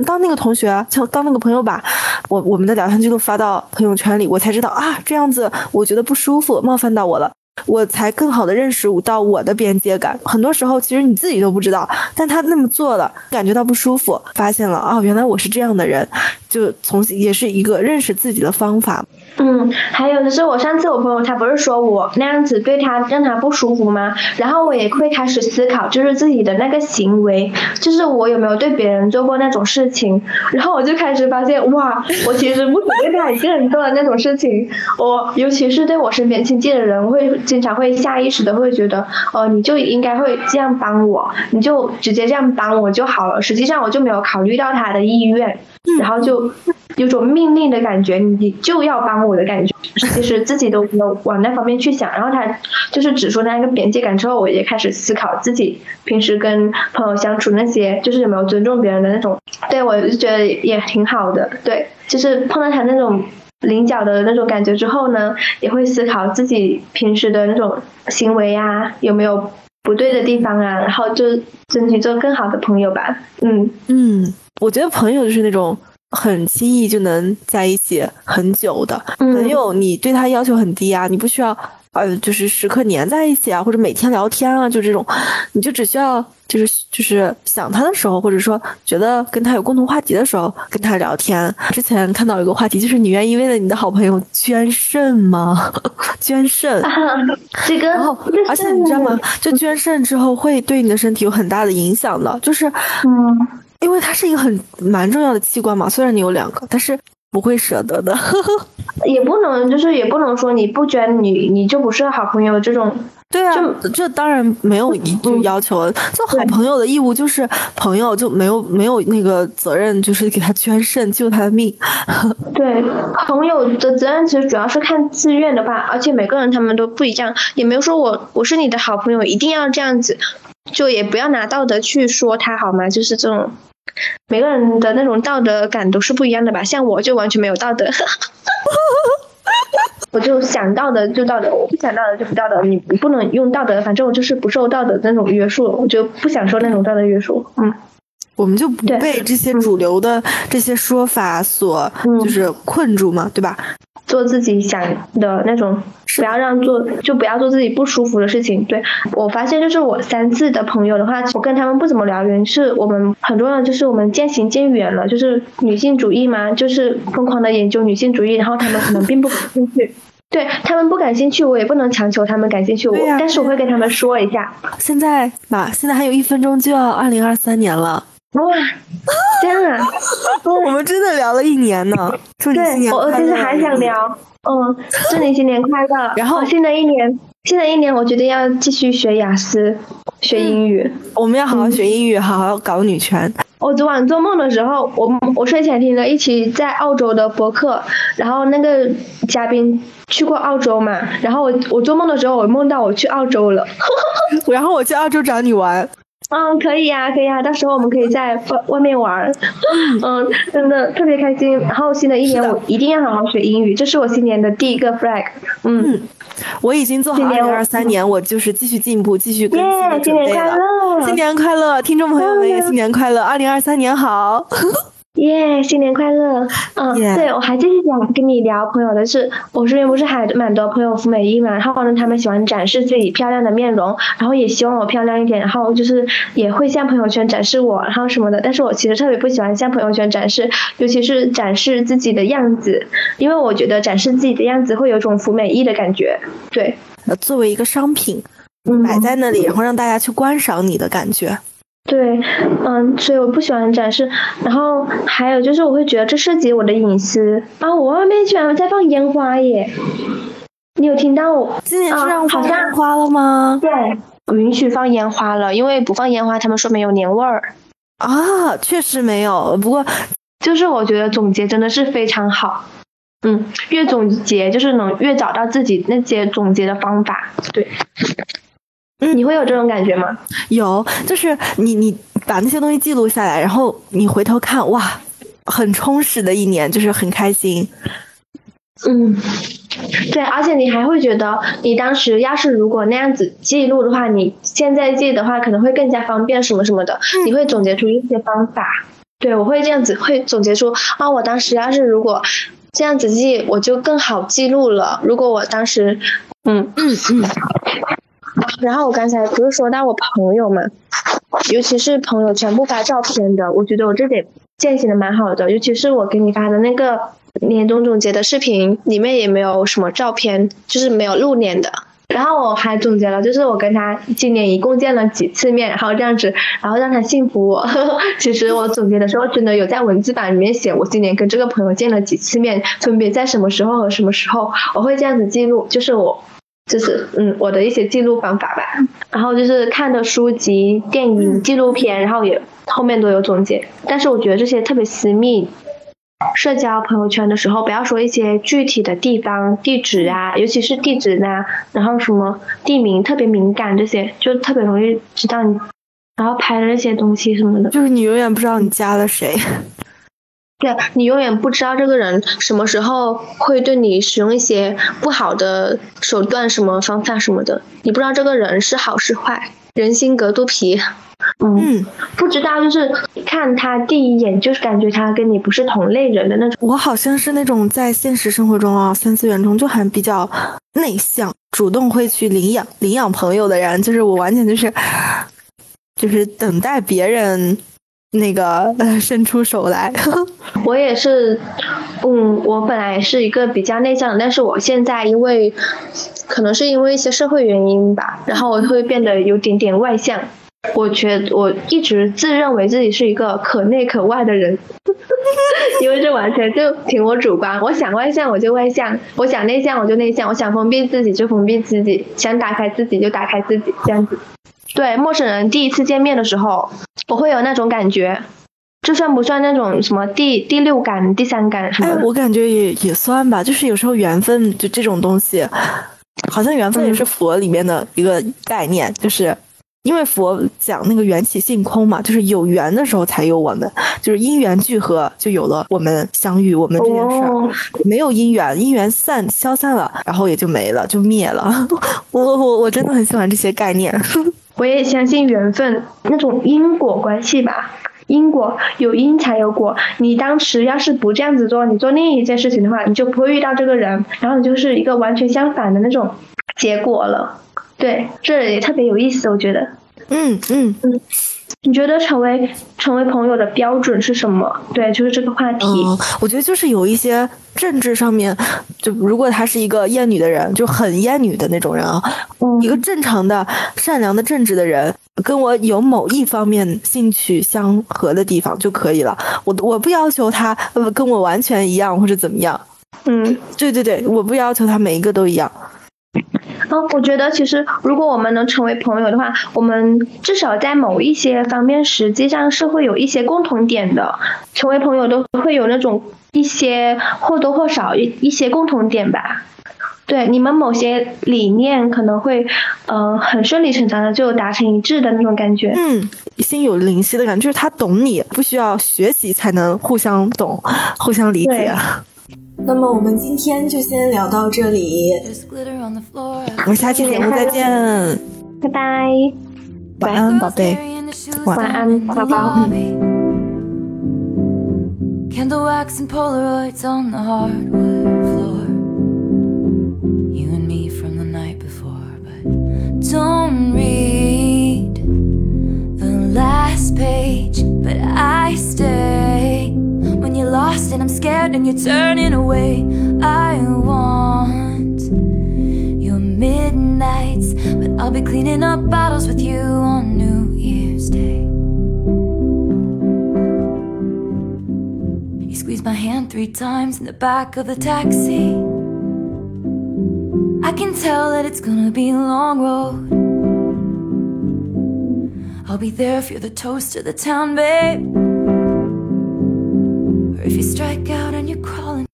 当那个同学，就当那个朋友把我我们的聊天记录发到朋友圈里，我才知道啊，这样子我觉得不舒服，冒犯到我了。我才更好的认识到我的边界感。很多时候，其实你自己都不知道，但他那么做了，感觉到不舒服，发现了啊，原来我是这样的人。就从也是一个认识自己的方法。嗯，还有就是我上次我朋友他不是说我那样子对他让他不舒服吗？然后我也会开始思考，就是自己的那个行为，就是我有没有对别人做过那种事情？然后我就开始发现，哇，我其实不止对他一个人做的那种事情，我尤其是对我身边亲近的人，会经常会下意识的会觉得，哦，你就应该会这样帮我，你就直接这样帮我就好了。实际上我就没有考虑到他的意愿，然后就有种命令的感觉，你就要帮我的感觉。其实自己都没有往那方面去想。然后他就是指出那个边界感之后，我也开始思考自己平时跟朋友相处那些，就是有没有尊重别人的那种。对我就觉得也挺好的。对，就是碰到他那种棱角的那种感觉之后呢，也会思考自己平时的那种行为啊，有没有不对的地方啊，然后就争取做更好的朋友吧。嗯嗯，我觉得朋友就是那种很轻易就能在一起很久的朋友，你对他要求很低啊，你不需要呃，就是时刻黏在一起啊，或者每天聊天啊，就这种，你就只需要就是就是想他的时候，或者说觉得跟他有共同话题的时候跟他聊天。之前看到有个话题，就是你愿意为了你的好朋友捐肾吗？捐肾，这个，然后而且你知道吗？就捐肾之后会对你的身体有很大的影响的，就是嗯。因为它是一个很蛮重要的器官嘛，虽然你有两个，但是不会舍得的。也不能，就是也不能说你不捐你你就不是好朋友这种。对啊，这当然没有一就要求，做好朋友的义务就是朋友就没有没有那个责任，就是给他捐肾救他的命。对，朋友的责任其实主要是看自愿的吧，而且每个人他们都不一样，也没有说我我是你的好朋友一定要这样子，就也不要拿道德去说他好吗？就是这种。每个人的那种道德感都是不一样的吧，像我就完全没有道德，我就想到的就道德，我不想到的就不道德，你不能用道德，反正我就是不受道德那种约束，我就不想受那种道德约束，嗯。我们就不被这些主流的这些说法所就是困住嘛，对吧？做自己想的那种，不要让做就不要做自己不舒服的事情。对我发现，就是我三次的朋友的话，我跟他们不怎么聊，原因是我们很重要，就是我们渐行渐远了。就是女性主义嘛，就是疯狂的研究女性主义，然后他们可能并不感兴趣。对他们不感兴趣，我也不能强求他们感兴趣。我但是我会跟他们说一下。现在吧，现在还有一分钟就要二零二三年了。哇，这样啊！我们真的聊了一年呢。祝你新年快乐！我其实还想聊，嗯，祝你新年快乐。然后新的一年，新的一年，我决定要继续学雅思，学英语。我们要好好学英语，好好搞女权。我昨晚做梦的时候，我我睡前听了一期在澳洲的博客，然后那个嘉宾去过澳洲嘛，然后我我做梦的时候，我梦到我去澳洲了，然后我去澳洲找你玩。嗯，可以呀，可以呀，到时候我们可以在外外面玩，嗯，真的特别开心。然后新的一年我一定要好好学英语，这是我新年的第一个 flag。嗯，我已经做好二零二三年，我就是继续进步，继续更新的准备了。新年快乐！新年快乐，听众朋友们也新年快乐，二零二三年好。耶，新年快乐！嗯，对我还继续想跟你聊朋友的事，我身边不是还蛮多朋友服美役嘛，然后呢，他们喜欢展示自己漂亮的面容，然后也希望我漂亮一点，然后就是也会向朋友圈展示我，然后什么的。但是我其实特别不喜欢向朋友圈展示，尤其是展示自己的样子，因为我觉得展示自己的样子会有种服美役的感觉。对，呃，作为一个商品摆在那里，然后让大家去观赏你的感觉。对，嗯，所以我不喜欢展示。然后还有就是，我会觉得这涉及我的隐私啊！我外面居然在放烟花耶！你有听到我？今年是让放烟花了吗？对，不允许放烟花了，因为不放烟花，他们说没有年味儿。啊，确实没有。不过，就是我觉得总结真的是非常好。嗯，越总结就是能越找到自己那些总结的方法。对。嗯，你会有这种感觉吗？有，就是你你把那些东西记录下来，然后你回头看，哇，很充实的一年，就是很开心。嗯，对，而且你还会觉得，你当时要是如果那样子记录的话，你现在记的话可能会更加方便什么什么的。你会总结出一些方法。对，我会这样子，会总结出啊，我当时要是如果这样子记，我就更好记录了。如果我当时，嗯嗯嗯。然后我刚才不是说到我朋友嘛，尤其是朋友全部发照片的，我觉得我这点践行的蛮好的，尤其是我给你发的那个年终总结的视频，里面也没有什么照片，就是没有露脸的。然后我还总结了，就是我跟他今年一共见了几次面，然后这样子，然后让他信服我。其实我总结的时候，真的有在文字版里面写，我今年跟这个朋友见了几次面，分别在什么时候和什么时候，我会这样子记录，就是我，就是嗯，我的一些记录方法吧。然后就是看的书籍、电影、纪录片，然后也后面都有总结。但是我觉得这些特别私密。社交朋友圈的时候，不要说一些具体的地方地址啊，尤其是地址呐，然后什么地名特别敏感这些，就特别容易知道你，然后拍的那些东西什么的，就是你永远不知道你加了谁，对你永远不知道这个人什么时候会对你使用一些不好的手段，什么方法什么的，你不知道这个人是好是坏，人心隔肚皮。嗯，不知道，就是看他第一眼，就是感觉他跟你不是同类人的那种。我好像是那种在现实生活中啊，三次元中就还比较内向，主动会去领养领养朋友的人。就是我完全就是，就是等待别人那个伸出手来。我也是，嗯，我本来是一个比较内向的，但是我现在因为可能是因为一些社会原因吧，然后我会变得有点点外向。我觉我一直自认为自己是一个可内可外的人，因为这完全就凭我主观。我想外向我就外向，我想内向我就内向，我想封闭自己就封闭自己，想打开自己就打开自己，这样子。对陌生人第一次见面的时候，我会有那种感觉，这算不算那种什么第第六感、第三感什么？哎，我感觉也也算吧，就是有时候缘分就这种东西，好像缘分也是佛里面的一个概念，就是。因为佛讲那个缘起性空嘛，就是有缘的时候才有我们，就是因缘聚合就有了我们相遇，我们这件事儿。没有因缘，因缘散消散了，然后也就没了，就灭了。我我我真的很喜欢这些概念。我也相信缘分那种因果关系吧，因果有因才有果。你当时要是不这样子做，你做另一件事情的话，你就不会遇到这个人，然后你就是一个完全相反的那种结果了。对，这也特别有意思，我觉得。嗯嗯嗯，你觉得成为成为朋友的标准是什么？对，就是这个话题。嗯，我觉得就是有一些政治上面，就如果他是一个厌女的人，就很厌女的那种人啊，一个正常的、善良的、正直的人，跟我有某一方面兴趣相合的地方就可以了。我我不要求他跟我完全一样或者怎么样。嗯，对对对，我不要求他每一个都一样。嗯，我觉得其实如果我们能成为朋友的话，我们至少在某一些方面实际上是会有一些共同点的。成为朋友都会有那种一些或多或少一一些共同点吧。对，你们某些理念可能会，嗯，很顺理成章的就达成一致的那种感觉。嗯，心有灵犀的感觉，就是他懂你，不需要学习才能互相懂、互相理解。那么我们今天就先聊到这里，我们下期节目再见，拜拜，晚安，宝贝，晚安，宝宝。you're and I'm scared and you're turning away. I want your midnights, but I'll be cleaning up bottles with you on New Year's Day. You squeezed my hand three times in the back of the taxi. I can tell that it's gonna be a long road. I'll be there if you're the toast of the town, babe or if you strike out and you crawl